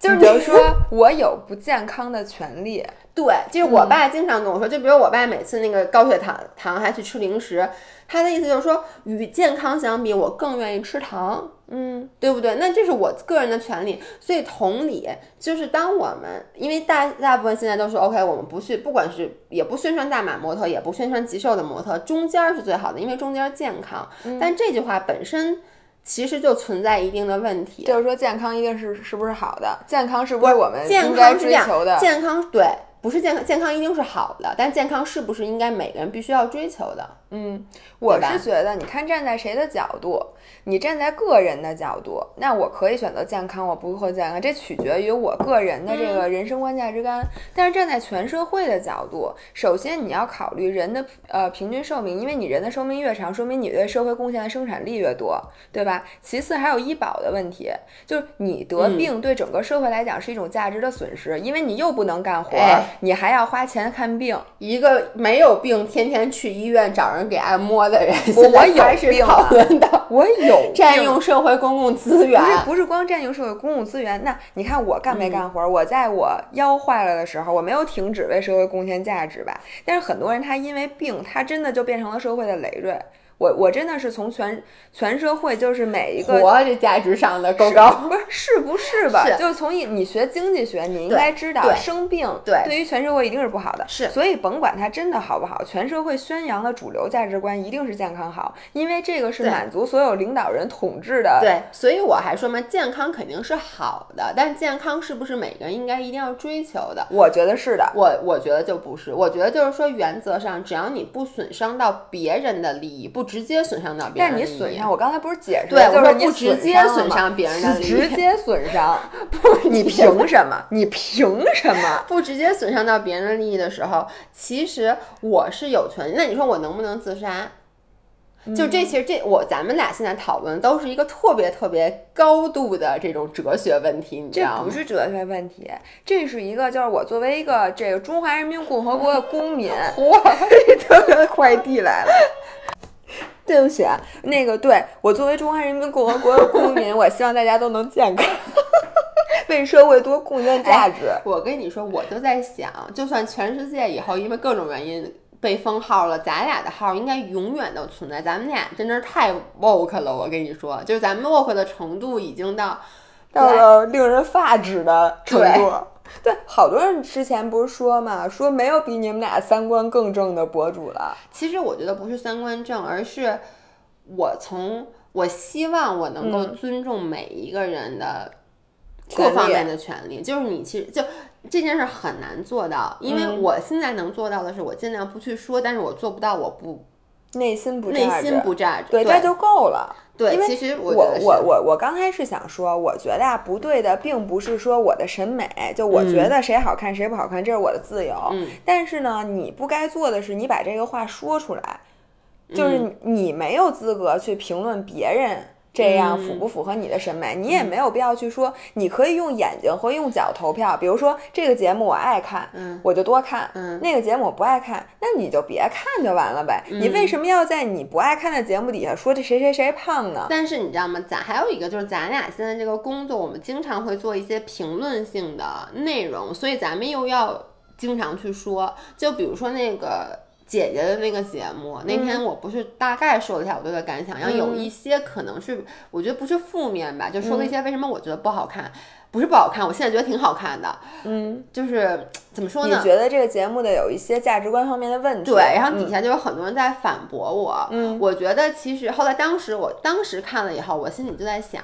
就是比如说我有不健康的权利。对，就是我爸经常跟我说，就比如我爸每次那个高血糖糖还去吃零食，他的意思就是说，与健康相比，我更愿意吃糖。嗯，对不对？那这是我个人的权利，所以同理，就是当我们因为大大部分现在都是 OK，我们不去，不管是也不宣传大码模特，也不宣传极瘦的模特，中间儿是最好的，因为中间儿健康。但这句话本身其实就存在一定的问题。就是说健康一定是是不是好的？健康是不是我们健应该追求的？健康对，不是健康，健康一定是好的，但健康是不是应该每个人必须要追求的？嗯，我是觉得，你看站在谁的角度，你站在个人的角度，那我可以选择健康，我不会健康，这取决于我个人的这嗯个人生观价值观。但是站在全社会的角度，首先你要考虑人的呃平均寿命，因为你人的寿命越长，说明你对社会贡献的生产力越多，对吧？其次还有医保的问题，就是你得嗯病对整个社会来讲是一种价值的损失，因为你又不能干活你还要花钱看病。一个没有病，天天去医院找人给按摩的人，我现在我有开始讨病啊论到我有占用社会公共资源不。是不是光占用社会公共资源，那你看我干没嗯干活儿？我在我腰坏了的时候，我没有停止为社会贡献价值吧？但是很多人他因为病，他真的就变成了社会的累赘。我我真的是从全全社会就是每一个活这价值上的够高。不是是不是吧？是就是从一你学经济学，你应该知道生病对对于全社会一定是不好的。是所以甭管它真的好不好，全社会宣扬的主流价值观一定是健康好，因为这个是满足所有领导人统治的。对，所以我还说嘛，健康肯定是好的，但健康是不是每个人应该一定要追求的？我觉得是的。我我觉得就不是，我觉得就是说，原则上只要你不损伤到别人的利益，不直接损伤到别但是人的利益，你损伤，我刚才不是解释对我说不直接损伤别人的 利益直接损伤，不你凭什么？你凭什么？不直接损伤到别人的利益的时候，其实我是有权利。那你说我能不能自杀？就这，其实这我咱们俩现在讨论都是一个特别特别高度的这种哲学问题，你知这道吗？这不是哲学问题，这是一个就是我作为一个这个中华人民共和国的公民，哇，特别快递来了。对不起啊，那个对我作为中华人民共和国的公民，我希望大家都能健康，为社会多贡献价值。我跟你说，我就在想，就算全世界以后因为各种原因被封号了，咱俩的号应该永远都存在。咱们俩真的是太 woke 了，我跟你说，就是咱们 woke 的程度已经到到了令人发指的程度。对，好多人之前不是说嘛，说没有比你们俩三观更正的博主了。其实我觉得不是三观正，而是我从我希望我能够尊重每一个人的各方面的权利。就是你其实就这件事很难做到，因为我现在能做到的是我尽量不去说，但是我做不到我不内心不内 judge 心不 judge。对，对这就够了。对，因为其实我我我我刚开始想说，我觉得啊不对的，并不是说我的审美，就我觉得谁好看谁不好看，这是我的自由。嗯但是呢，你不该做的是你把这个话说出来，就是你没有资格去评论别人。这样符不符合你的审美？你也没有必要去说，你可以用眼睛和用脚投票。比如说这个节目我爱看，嗯我就多看；嗯那个节目我不爱看，那你就别看就完了呗。你为什么要在你不爱看的节目底下说这谁谁谁胖呢？但是你知道吗？咱还有一个就是咱俩现在这个工作，我们经常会做一些评论性的内容，所以咱们又要经常去说，就比如说那个。姐姐的那个节目，那天我不是大概说了一下我对的感想，然后有一些可能是我觉得不是负面吧，就说了一些为什么我觉得不好看，不是不好看，我现在觉得挺好看的，嗯，就是怎么说呢你呢？觉得这个节目的有一些价值观方面的问题？对，然后嗯底下就有很多人在反驳我。嗯，我觉得其实后来当时我当时看了以后，我心里就在想，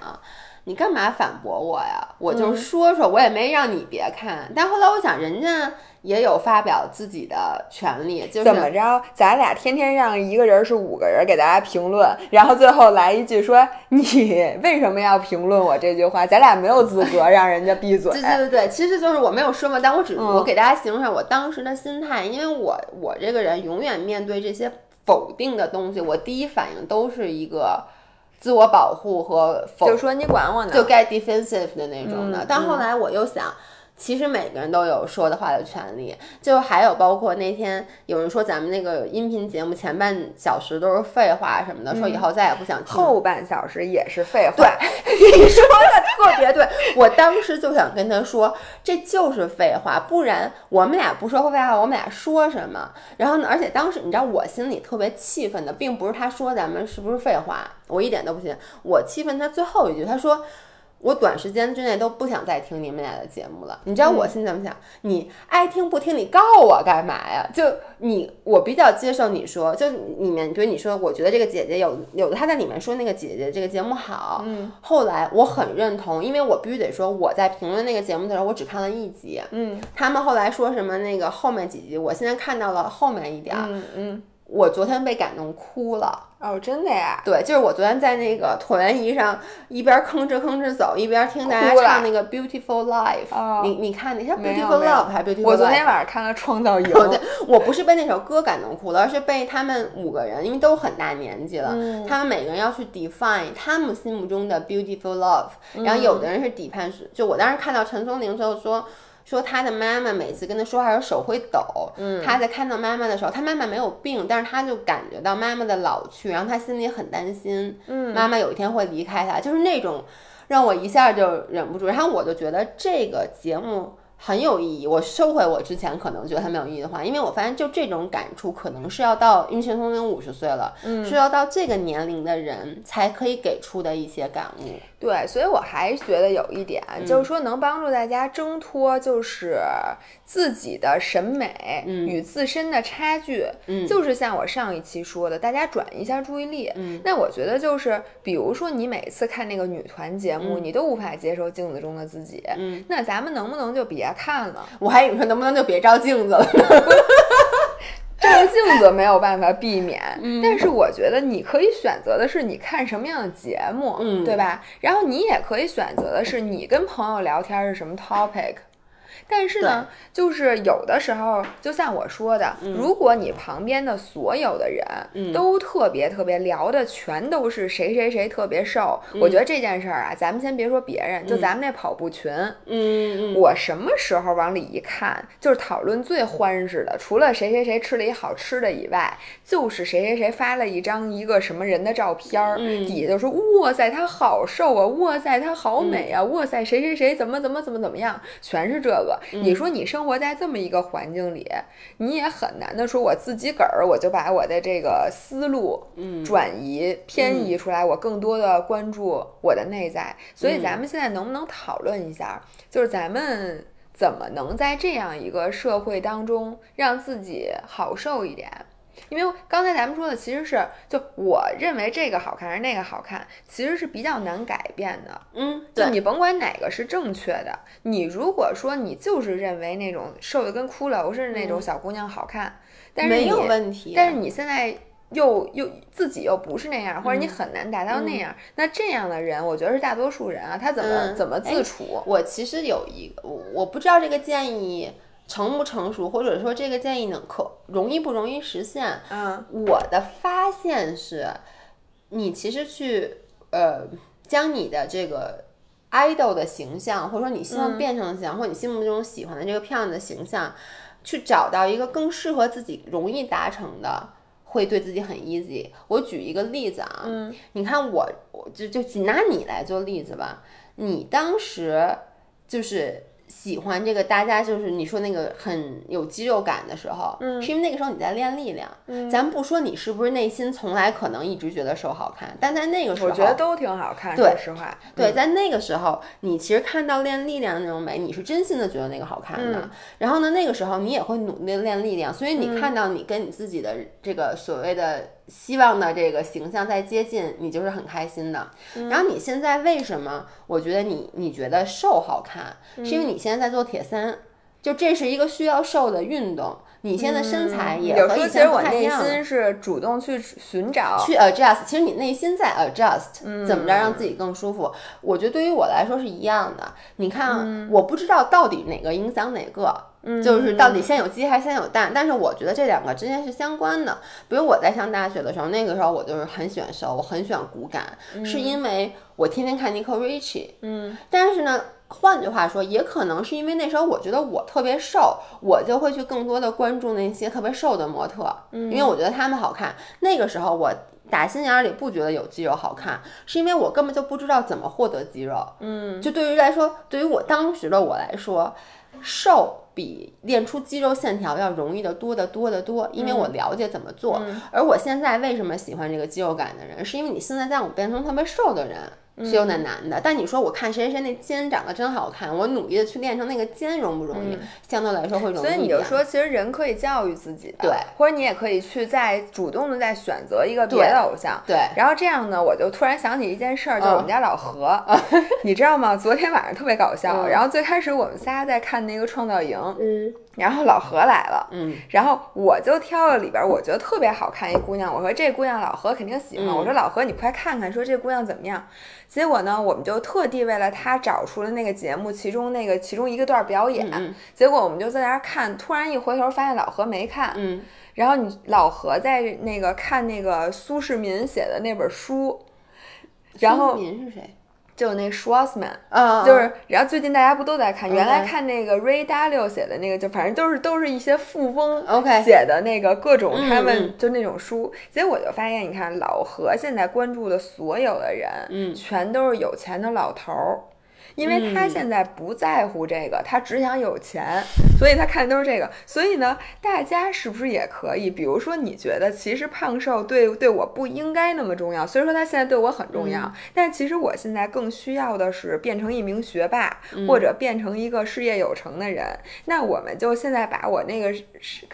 你干嘛反驳我呀？我嗯就说说，我也没让你别看。但后来我想，人家也有发表自己的权利，就是怎么着？咱俩天天让一个人是五个人给大家评论，然后最后来一句说你为什么要评论我这句话？咱俩没有资格让人家闭嘴。对对对对，其实就是我没有说嘛，但我只、嗯我给大家形容一下我当时的心态，因为我我这个人永远面对这些否定的东西，我第一反应都是一个自我保护和否就说你管我呢？就该 defensive 的那种的。嗯但后来我又想。其实每个人都有说的话的权利，就还有包括那天有人说咱们那个音频节目前半小时都是废话什么的，说以后再也不想听。后半小时也是废话。对，你说的特别对，我当时就想跟他说，这就是废话，不然我们俩不说废话，我们俩说什么？然后呢，而且当时你知道我心里特别气愤的，并不是他说咱们是不是废话，我一点都不信，我气愤他最后一句，他说。我短时间之内都不想再听你们俩的节目了。你知道我心里怎么想？你爱听不听，你告我干嘛呀？就你，我比较接受你说，就里面对你说，我觉得这个姐姐有有的她在里面说那个姐姐这个节目好，嗯，后来我很认同，因为我必须得说我在评论那个节目的时候，我只看了一集，嗯他们后来说什么那个后面几集，我现在看到了后面一点儿，嗯嗯，我昨天被感动哭了。哦，真的呀？对，就是我昨天在那个椭圆仪上一边吭哧吭哧走，一边听大家唱那个 Beautiful Life。哦你你看，你是没有 Beautiful Love 还是 Beautiful 我昨？天晚上看了《创造营》哦，对，我不是被那首歌感动哭了，而是被他们五个人，因为都很大年纪了，嗯他们每个人要去 define 他们心目中的 beautiful love，然后有的人是底判是，就我当时看到陈松伶最后说。说他的妈妈每次跟他说话的时候手会抖，嗯，他在看到妈妈的时候，他妈妈没有病，但是他就感觉到妈妈的老去，然后他心里很担心，嗯，妈妈有一天会离开他，就是那种让我一下就忍不住，然后我就觉得这个节目很有意义。我收回我之前可能觉得它没有意义的话，因为我发现就这种感触，可能是要到因为陈松伶五十岁了，嗯，是要到这个年龄的人才可以给出的一些感悟。对，所以我还觉得有一点，就是说能帮助大家挣脱，就是自己的审美与自身的差距。嗯就是像我上一期说的，大家转移一下注意力。嗯，那我觉得就是，比如说你每次看那个女团节目，你都无法接受镜子中的自己。嗯，那咱们能不能就别看了？我还以为说能不能就别照镜子了？照镜子没有办法避免，但是我觉得你可以选择的是你看什么样的节目，嗯对吧？然后你也可以选择的是你跟朋友聊天是什么 topic。但是呢，就是有的时候，就像我说的，如果你旁边的所有的人都特别特别聊的全都是谁谁谁特别瘦，我觉得这件事儿啊，咱们先别说别人，就咱们那跑步群，嗯嗯。我什么时候往里一看，就是讨论最欢实的，除了谁谁谁吃了一好吃的以外，就是谁谁谁发了一张一个什么人的照片儿，嗯。底下就说哇塞他好瘦啊，哇塞他好美啊，哇塞谁谁谁怎么怎么怎么怎么样，全是这个。你说你生活在这么一个环境里，你也很难的说我自己个儿我就把我的这个思路嗯转移偏移出来，我更多的关注我的内在。所以咱们现在能不能讨论一下，就是咱们怎么能在这样一个社会当中让自己好受一点？因为刚才咱们说的其实是，就我认为这个好看还是那个好看，其实是比较难改变的。嗯，对，就你甭管哪个是正确的，你如果说你就是认为那种瘦的跟骷髅似的那种小姑娘好看，但是嗯没你有问题。但是你现在又又自己又不是那样，嗯或者你很难达到那样，那这样的人，我觉得是大多数人啊，他怎么、嗯怎么自处？我其实有一个，我我不知道这个建议成不成熟，或者说这个建议能可容易不容易实现。嗯我的发现是，你其实去呃将你的这个 idol 的形象，或者说你希望变成的形象，或者你心目中喜欢的这个漂亮的形象，去找到一个更适合自己、容易达成的。会对自己很 easy。我举一个例子啊，嗯你看我，我就就拿你来做例子吧。你当时就是喜欢这个，大家就是你说那个很有肌肉感的时候，嗯，是因为那个时候你在练力量。嗯，咱不说你是不是内心从来可能一直觉得瘦好看，但在那个时候，我觉得都挺好看。说实话，对，在那个时候，你其实看到练力量的那种美，你是真心的觉得那个好看的。然后呢，那个时候你也会努力练力量，所以你看到你跟你自己的这个所谓的。希望的这个形象在接近，你就是很开心的。然后你现在为什么？我觉得你你觉得瘦好看，是因为你现在在做铁三，就这是一个需要瘦的运动。你现在身材也和以前不太一样。其实我内心是主动去寻找，去 adjust。其实你内心在 adjust，怎么着让自己更舒服？我觉得对于我来说是一样的。你看，我不知道到底哪个影响哪个。就是到底先有鸡还是先有蛋？但是我觉得这两个之间是相关的。比如我在上大学的时候，那个时候我就是很喜欢瘦，我很喜欢骨感，是因为我天天看 Nicole Richie。嗯，但是呢，换句话说，也可能是因为那时候我觉得我特别瘦，我就会去更多的关注那些特别瘦的模特，因为我觉得他们好看。那个时候我打心眼里不觉得有肌肉好看，是因为我根本就不知道怎么获得肌肉。嗯，就对于来说，对于我当时的我来说，瘦。比练出肌肉线条要容易的多得多得多，因为我了解怎么做。而我现在为什么喜欢这个肌肉感的人，是因为你现在让我变成特别瘦的人。是有点难的，但你说我看谁谁谁那肩长得真好看，我努力的去练成那个肩容不容易？相对来说会容易。所以你就说，其实人可以教育自己的，对，或者你也可以去再主动的再选择一个别的偶像，对。然后这样呢，我就突然想起一件事儿，就是我们家老何，你知道吗？昨天晚上特别搞笑。然后最开始我们仨在看那个创造营，嗯，然后老何来了，嗯，然后我就挑了里边我觉得特别好看一姑娘，我说这姑娘老何肯定喜欢，我说老何你快看看，说这姑娘怎么样？结果呢，我们就特地为了他找出了那个节目，其中那个其中一个段表演。结果我们就在那儿看，突然一回头发现老何没看。嗯。然后你老何在那个看那个苏世民写的那本书。然后。苏世民是谁？就那 Schwarzman，嗯，就是，然后最近大家不都在看？原来看那个 Ray Dalio 写的那个，就反正都是都是一些富翁写的那个各种他们就那种书。结果我就发现，你看老何现在关注的所有的人，嗯，全都是有钱的老头儿。因为他现在不在乎这个，他只想有钱，所以他看的都是这个。所以呢，大家是不是也可以？比如说，你觉得其实胖瘦对对我不应该那么重要，所以说他现在对我很重要。但其实我现在更需要的是变成一名学霸，或者变成一个事业有成的人。那我们就现在把我那个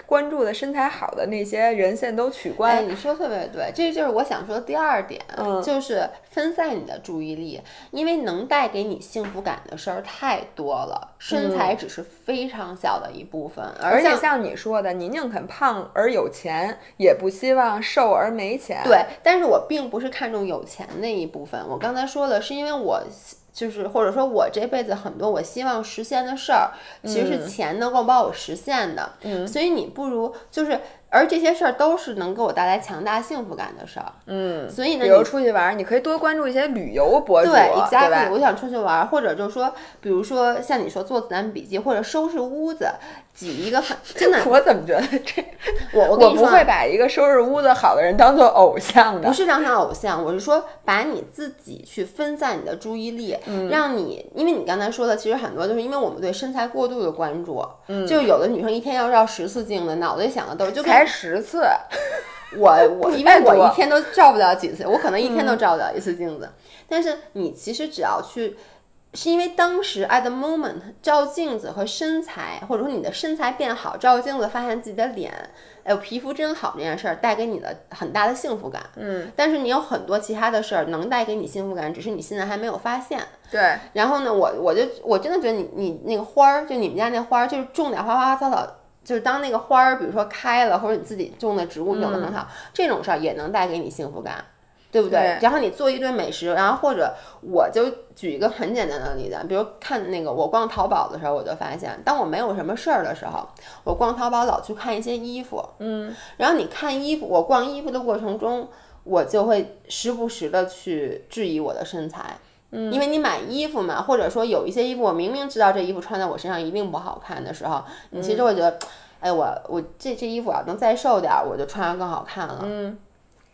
关注的身材好的那些人现在都取关。你说特别对，这就是我想说的第二点，就是分散你的注意力，因为能带给你幸。福感的事儿太多了，身材只是非常小的一部分。而且像你说的，你宁肯胖而有钱，也不希望瘦而没钱。对，但是我并不是看重有钱那一部分。我刚才说了是因为我就是或者说我这辈子很多我希望实现的事儿，其实是钱能够帮我实现的。嗯，所以你不如就是。而这些事儿都是能给我带来强大幸福感的事儿，嗯，所以呢，比如出去玩，你可以多关注一些旅游博主，对，exactly，我想出去玩，或者就是说，比如说像你说做子弹笔记，或者收拾屋子。挤一个很真的，我怎么觉得这我我我不会把一个收拾屋子好的人当做偶像的，不是当成偶像，我是说把你自己去分散你的注意力，让你，因为你刚才说的其实很多就是因为我们对身材过度的关注，嗯，就有的女生一天要照十次镜子，脑子里想的都是就 才十次，我我 因为我一天都照不了几次，我可能一天都照不了一次镜子，但是你其实只要去。是因为当时 at the moment 照镜子和身材，或者说你的身材变好，照镜子发现自己的脸，哎呦皮肤真好这件事儿，带给你的很大的幸福感。嗯，但是你有很多其他的事儿能带给你幸福感，只是你现在还没有发现。对。然后呢，我我就我真的觉得你你那个花儿，就你们家那花儿，就是种点花花草草，就是当那个花儿，比如说开了，或者你自己种的植物有的很好，这种事儿也能带给你幸福感。对不对？然后你做一顿美食，然后或者我就举一个很简单的例子，比如看那个我逛淘宝的时候，我就发现，当我没有什么事儿的时候，我逛淘宝老去看一些衣服，嗯，然后你看衣服，我逛衣服的过程中，我就会时不时的去质疑我的身材，嗯，因为你买衣服嘛，或者说有一些衣服，我明明知道这衣服穿在我身上一定不好看的时候，你其实会觉得，哎，我我这这衣服要能再瘦点，我就穿上更好看了，嗯，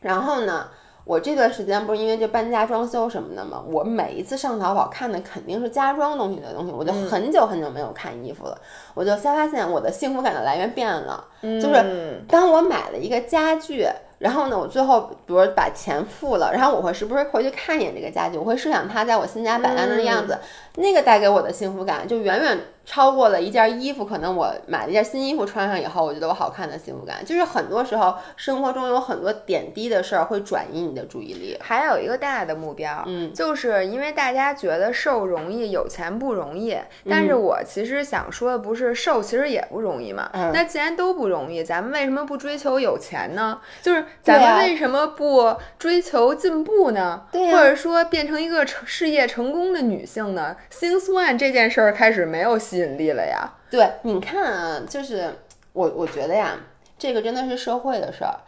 然后呢？我这段时间不是因为这搬家装修什么的嘛，我每一次上淘宝看的肯定是家装东西的东西，我就很久很久没有看衣服了，我就先发现我的幸福感的来源变了，就是当我买了一个家具。然后呢，我最后比如把钱付了，然后我会时不时回去看一眼这个家具，我会设想它在我新家摆烂的样子，那个带给我的幸福感就远远超过了一件衣服。可能我买了一件新衣服穿上以后，我觉得我好看的幸福感，就是很多时候生活中有很多点滴的事儿会转移你的注意力。还有一个大的目标，嗯，就是因为大家觉得瘦容易，有钱不容易，但是我其实想说的不是瘦其实也不容易嘛。那既然都不容易，咱们为什么不追求有钱呢？就是。咱们为什么不追求进步呢？对或者说变成一个成事业成功的女性呢？心酸这件事儿开始没有吸引力了呀？对，你看啊，就是我我觉得呀，这个真的是社会的事儿。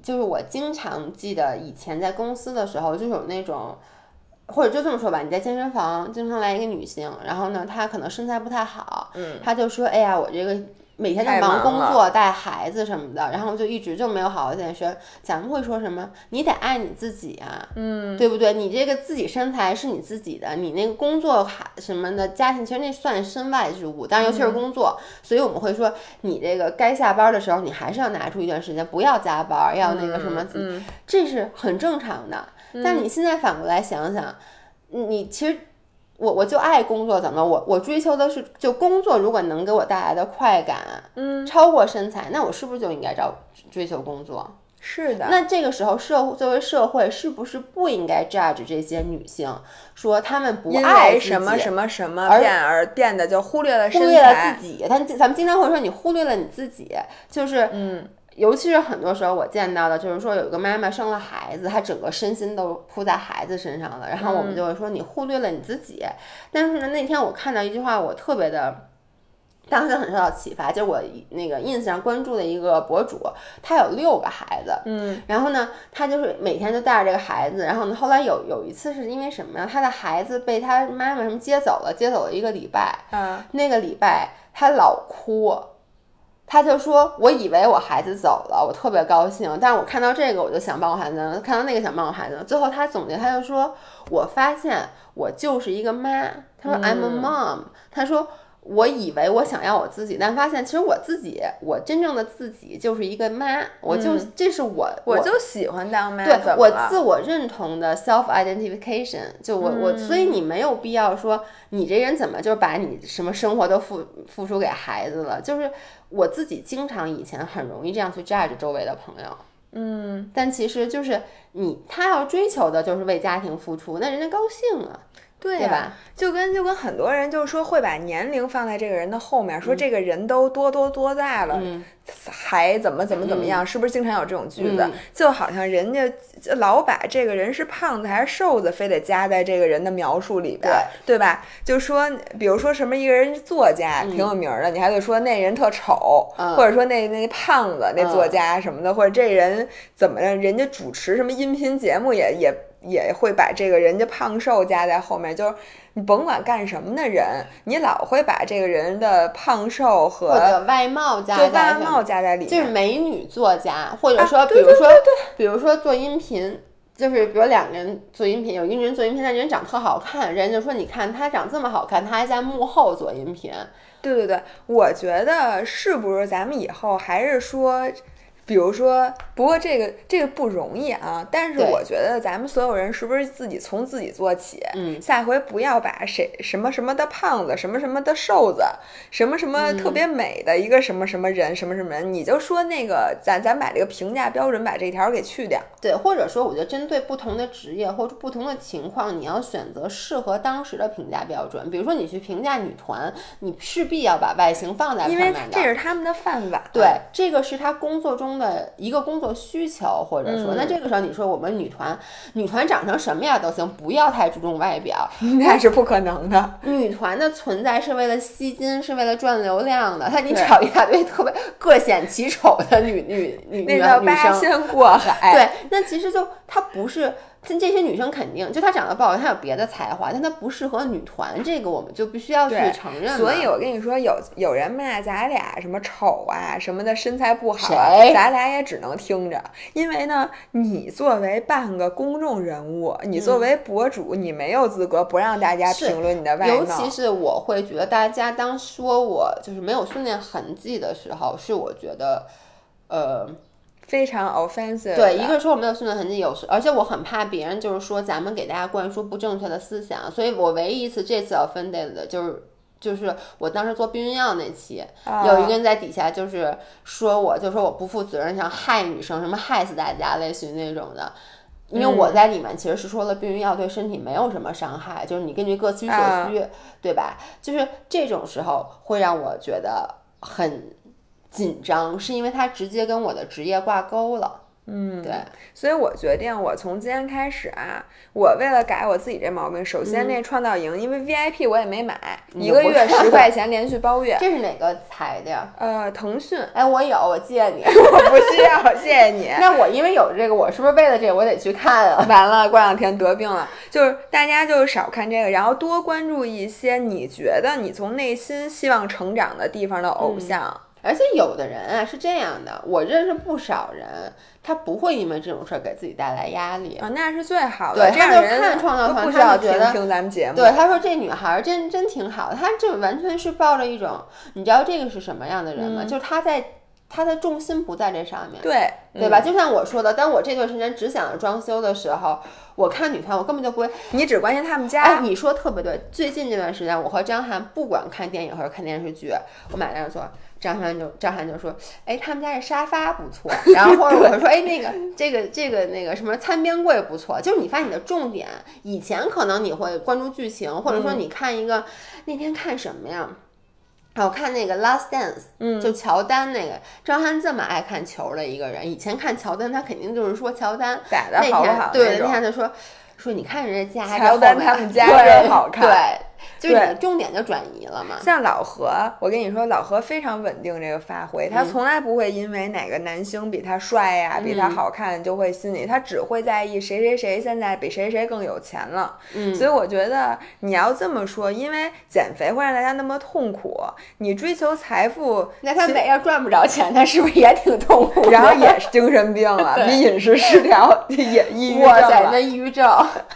就是我经常记得以前在公司的时候，就有那种，或者就这么说吧，你在健身房经常来一个女性，然后呢，她可能身材不太好，嗯，她就说：“哎呀，我这个。”每天在忙工作、带孩子什么的，然后就一直就没有好好健身。咱们会说什么？你得爱你自己啊，嗯，对不对？你这个自己身材是你自己的，你那个工作还什么的家庭，其实那算身外之物。但是尤其是工作，所以我们会说，你这个该下班的时候，你还是要拿出一段时间，不要加班，要那个什么，这是很正常的。但你现在反过来想想，你其实。我我就爱工作，怎么我我追求的是就工作，如果能给我带来的快感，嗯，超过身材，那我是不是就应该找追求工作？是的。那这个时候社会作为社会，是不是不应该 judge 这些女性，说她们不爱什么什么什么，变而变得就忽略了忽略了自己？咱咱们经常会说你忽略了你自己，就是嗯。尤其是很多时候，我见到的就是说，有一个妈妈生了孩子，她整个身心都扑在孩子身上了。然后我们就会说，你忽略了你自己。但是呢，那天我看到一句话，我特别的，当时很受到启发。就是我那个 ins 上关注的一个博主，他有六个孩子，嗯，然后呢，他就是每天就带着这个孩子。然后呢，后来有有一次是因为什么呀？他的孩子被他妈妈什么接走了，接走了一个礼拜，啊，那个礼拜他老哭。他就说：“我以为我孩子走了，我特别高兴。但是我看到这个，我就想抱我孩子；看到那个，想抱我孩子。最后他总结，他就说：我发现我就是一个妈。他说：I'm a mom。他说。”我以为我想要我自己，但发现其实我自己，我真正的自己就是一个妈，我就这是我，我就喜欢当妈。对，我自我认同的 self identification，就我我，所以你没有必要说你这人怎么就把你什么生活都付付出给孩子了。就是我自己经常以前很容易这样去 judge 周围的朋友，嗯，但其实就是你他要追求的就是为家庭付出，那人家高兴啊。对吧？就跟就跟很多人就是说会把年龄放在这个人的后面，说这个人都多多多大了，还怎么怎么怎么样？是不是经常有这种句子？就好像人家老把这个人是胖子还是瘦子，非得加在这个人的描述里边，对吧？就说比如说什么一个人作家挺有名的，你还得说那人特丑，或者说那那胖子那作家什么的，或者这人怎么人家主持什么音频节目也也。也会把这个人家胖瘦加在后面，就是你甭管干什么的人，你老会把这个人的胖瘦和外貌加在外貌加在里面，就是美女作家，或者说比如说比如说做音频，就是比如两个人做音频，有一个人做音频，那人长特好看，人家就说你看他长这么好看，他还在幕后做音频。对对对，我觉得是不是咱们以后还是说。比如说，不过这个这个不容易啊。但是我觉得咱们所有人是不是自己从自己做起？嗯，下回不要把谁什么什么的胖子，什么什么的瘦子，什么什么特别美的一个什么什么人，什么什么人，你就说那个咱咱把这个评价标准把这条给去掉。对，或者说，我觉得针对不同的职业或者不同的情况，你要选择适合当时的评价标准。比如说，你去评价女团，你势必要把外形放在因为这是他们的饭碗。对，这个是他工作中。的一个工作需求，或者说，那这个时候你说我们女团，女团长成什么样都行，不要太注重外表，那是不可能的。女团的存在是为了吸金，是为了赚流量的。他你找一大堆特别 各显其丑的女女女女女生过海，对，那其实就它不是。但这些女生肯定就她长得不好看，她有别的才华，但她不适合女团，这个我们就必须要去承认。所以我跟你说，有有人骂咱俩什么丑啊什么的，身材不好啊，咱俩也只能听着。因为呢，你作为半个公众人物，你作为博主，你没有资格不让大家评论你的外貌。尤其是我会觉得，大家当说我就是没有训练痕迹的时候，是我觉得，呃，非常 offensive。对，一个说我没有训练痕迹，有时而且我很怕别人就是说咱们给大家灌输不正确的思想，所以我唯一一次这次 offended 的就是。就是我当时做避孕药那期，啊有一个人在底下就是说我，就说我不负责任，想害女生，什么害死大家，类似于那种的。因为嗯我在里面其实是说了避孕药对身体没有什么伤害，就是你根据各取所啊需，对吧？就是这种时候会让我觉得很紧张，是因为它直接跟我的职业挂钩了。嗯，对，所以我决定，我从今天开始啊，我为了改我自己这毛病，首先那创造营，因为 VIP 我也没买，一个月十块钱连续包月。这是哪个台的呀？呃，腾讯哎，我有，我借你。我不需要，谢谢你。那我因为有这个，我是不是为了这个我得去看啊？完了，过两天得病了，就是大家就少看这个，然后多关注一些你觉得你从内心希望成长的地方的偶像。而且有的人啊是这样的，我认识不少人，他不会因为这种事儿给自己带来压力。啊，那是最好的。对他就人看创造团他觉得听咱们节目。对，他说这女孩儿真真挺好的，他这完全是抱着一种，你知道这个是什么样的人吗？就是他在他的重心不在这上面，对对吧？就像我说的，当我这段时间只想着装修的时候，我看女团，我根本就不会。你只关心他们家。哎，你说特别对。最近这段时间，我和张翰不管看电影还是看电视剧，我买那座。张翰就张翰就说，哎，他们家这沙发不错，然后或者我说，哎，那个这个这个那个什么餐边柜不错，就是你发现你的重点，以前可能你会关注剧情，或者说你看一个、那天看什么呀？啊我看那个《Last Dance》，嗯，就乔丹那个张翰这么爱看球的一个人，以前看乔丹，他肯定就是说乔丹打得那好不好天对，那天他说说你看人家家这乔丹他们家对真好看。对，就是你重点就转移了嘛。像老何，我跟你说，老何非常稳定这个发挥，他从来不会因为哪个男星比他帅呀、比他好看就会心里，他只会在意谁谁谁现在比谁谁更有钱了。嗯所以我觉得你要这么说，因为减肥会让大家那么痛苦，你追求财富，那他每要赚不着钱，他是不是也挺痛苦？然后也是精神病了，比饮食失调 也抑郁症哇塞，那。抑郁症，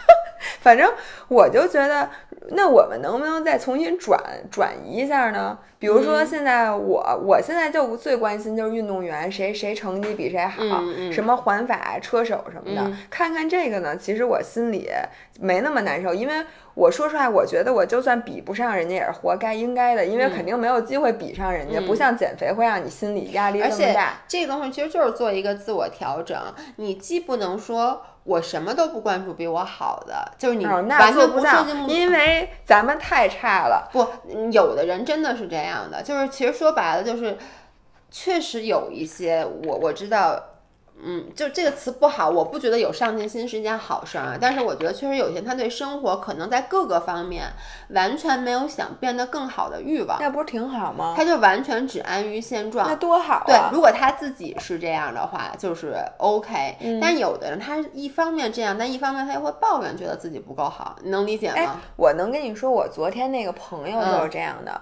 反正我就觉得，那我们能不能再重新转转移一下呢？比如嗯说，现在我、我现在就最关心就是运动员谁谁成绩比谁好，嗯嗯什么环法、车手什么的，嗯看看这个呢，其实我心里没那么难受，因为我说出来，我觉得我就算比不上人家也是活该应该的，因为肯定没有机会比上人家，不像减肥会让你心理压力嗯而且这么大。这个东西其实就是做一个自我调整。你既不能说我什么都不关注比我好的，就是你哦，完全不因为咱们太差了。不，嗯有的人真的是这样的，就是其实说白了就是，确实有一些我我知道。嗯，就这个词不好，我不觉得有上进心是一件好事儿啊。但是我觉得确实有些人他对生活可能在各个方面完全没有想变得更好的欲望，那不是挺好吗？他就完全只安于现状。那多好啊！对，如果他自己是这样的话，就是 OK。但嗯有的人他一方面这样，但一方面他又会抱怨，觉得自己不够好，你能理解哎吗？，我能跟你说，我昨天那个朋友就是这样的。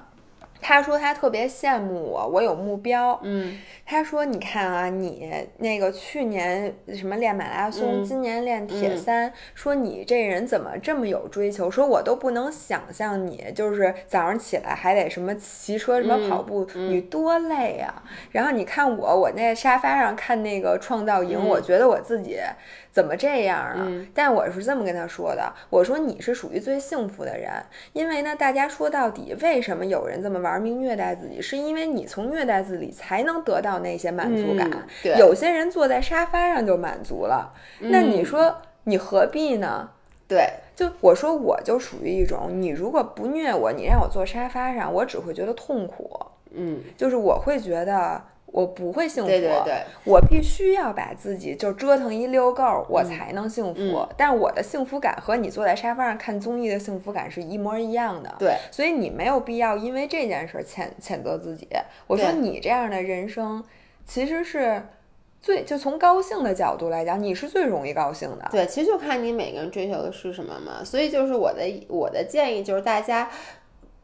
他说他特别羡慕我，我有目标。嗯，他说：“你看啊，你那个去年什么练马拉松，嗯。今年练铁嗯。三，说你这人怎么这么有追求？说我都不能想象你就是早上起来还得什么骑车、什么嗯跑步，你多累呀、然后你看我，我那沙发上看那个创造营，嗯。我觉得我自己怎么这样啊？嗯但我是这么跟他说的，我说你是属于最幸福的人，因为呢，大家说到底，为什么有人这么玩命虐待自己，是因为你从虐待自己才能得到那些满足感。有些人坐在沙发上就满足了，那你说你何必呢？对，就我说我就属于一种，你如果不虐我，你让我坐沙发上，我只会觉得痛苦，嗯，就是我会觉得我不会幸福。对对对，我必须要把自己就折腾一溜够儿，我才能幸福。嗯但是我的幸福感和你坐在沙发上看综艺的幸福感是一模一样的。对，所以你没有必要因为这件事儿谴谴责自己。我说你这样的人生其实是最就从高兴的角度来讲，你是最容易高兴的。对，其实就看你每个人追求的是什么嘛。所以就是我的我的建议就是大家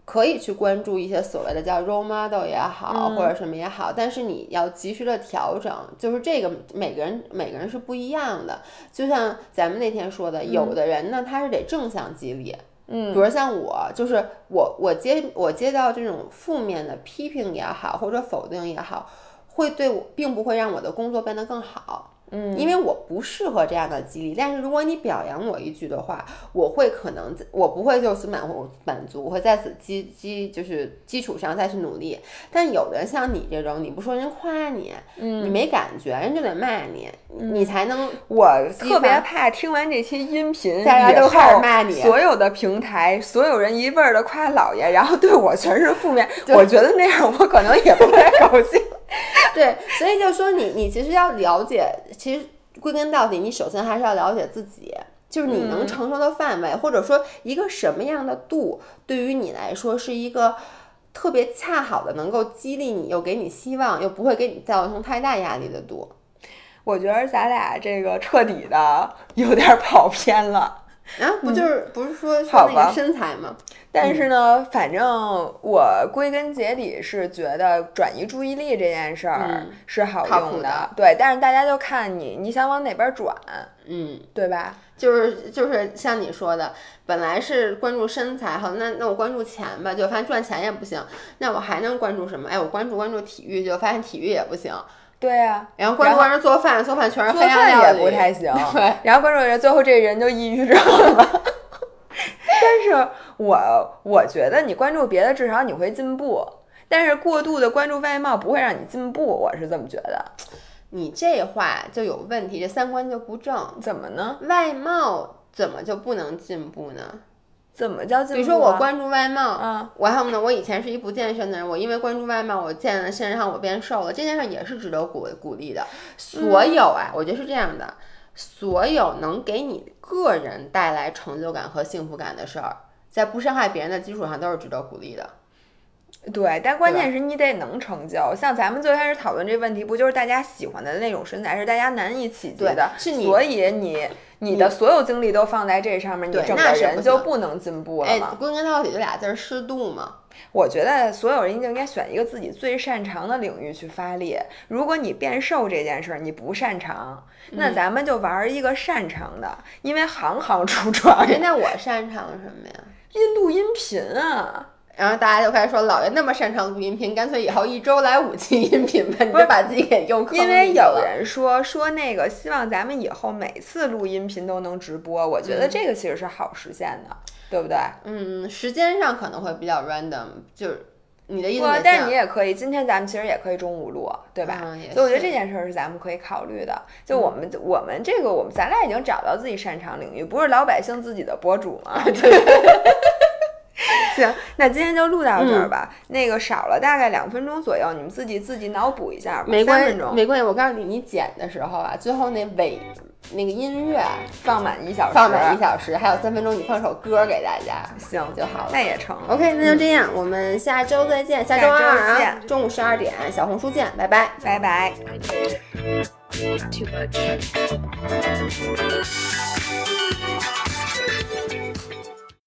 可以去关注一些所谓的叫 role model 也好，或者什么也好，但是你要及时的调整，就是这个每个人每个人是不一样的。就像咱们那天说的，有的人呢他是得正向激励。嗯，比如像我，就是我，我接我接到这种负面的批评也好，或者否定也好，会对我，并不会让我的工作变得更好。嗯，因为我不适合这样的激励，但是如果你表扬我一句的话，我会可能我不会就此满满足，我会在此基基就是基础上再去努力。但有的像你这种，你不说人夸你，嗯，你没感觉，人就得骂你，你才能。我特别怕听完这期音频，大家都开始骂你，所有的平台，所有人一味儿的夸姥爷，然后对我全是负面。我觉得那样我可能也不太高兴。对，所以就说你，你其实要了解，其实归根到底，你首先还是要了解自己，就是你能承受的范围，或者说一个什么样的度，对于你来说是一个特别恰好的，能够激励你，又给你希望，又不会给你造成太大压力的度。我觉得咱俩这个彻底的有点跑偏了。啊，不就是不是说说那个身材吗？但是呢，反正我归根结底是觉得转移注意力这件事儿是好用的。对，但是大家就看你你想往哪边转，嗯，对吧？就是就是像你说的，本来是关注身材，好，那那我关注钱吧，就发现赚钱也不行。那我还能关注什么？哎，我关注关注体育，就发现体育也不行。对呀，然后关注关注做饭，做饭全是黑暗料理，也不太行。对，然后关注人，最后这人就抑郁症了。但是我我觉得你关注别的，至少你会进步。但是过度的关注外貌不会让你进步，我是这么觉得。你这话就有问题，这三观就不正。怎么呢？外貌怎么就不能进步呢？怎么叫进步？比如说我关注外貌，嗯，我还有呢，我以前是一不健身的人，我因为关注外貌，我健了身，然后我变瘦了，这件事也是值得鼓鼓励的。所有啊，我觉得是这样的，所有能给你个人带来成就感和幸福感的事儿，在不伤害别人的基础上，都是值得鼓励的。对，但关键是你得能成就。像咱们最开始讨论这问题，不就是大家喜欢的那种身材是大家难以企及的？是所以你你的所有精力都放在这上面，你整个人就不能进步了吗？归根到底，就俩字儿适度嘛。我觉得所有人就应该选一个自己最擅长的领域去发力。如果你变瘦这件事儿你不擅长，那咱们就玩一个擅长的，因为行行出 状元。那我擅长什么呀？音录音频啊。然后大家就开始说，老爷那么擅长录音频，干脆以后一周来五期音频吧，你就把自己给用坑因为有人说说那个希望咱们以后每次录音频都能直播，我觉得这个其实是好实现的，对不对？嗯，时间上可能会比较 random，就是你的意思。但是你也可以，今天咱们其实也可以中午录，对吧？所以我觉得这件事儿是咱们可以考虑的。就我们我们这个我们咱俩已经找到自己擅长领域，不是老百姓自己的博主吗？对。行，那今天就录到这儿吧。那个少了大概两分钟左右，你们自己自己脑补一下吧。没关系，没关系。我告诉你，你剪的时候啊，最后那尾那个音乐放满一小时，放满一小时，还有三分钟，你放首歌给大家，行就好了。那也成。OK，那就这样，我们下周再见。下周二啊，中午十二点，小红书见，拜拜，拜拜。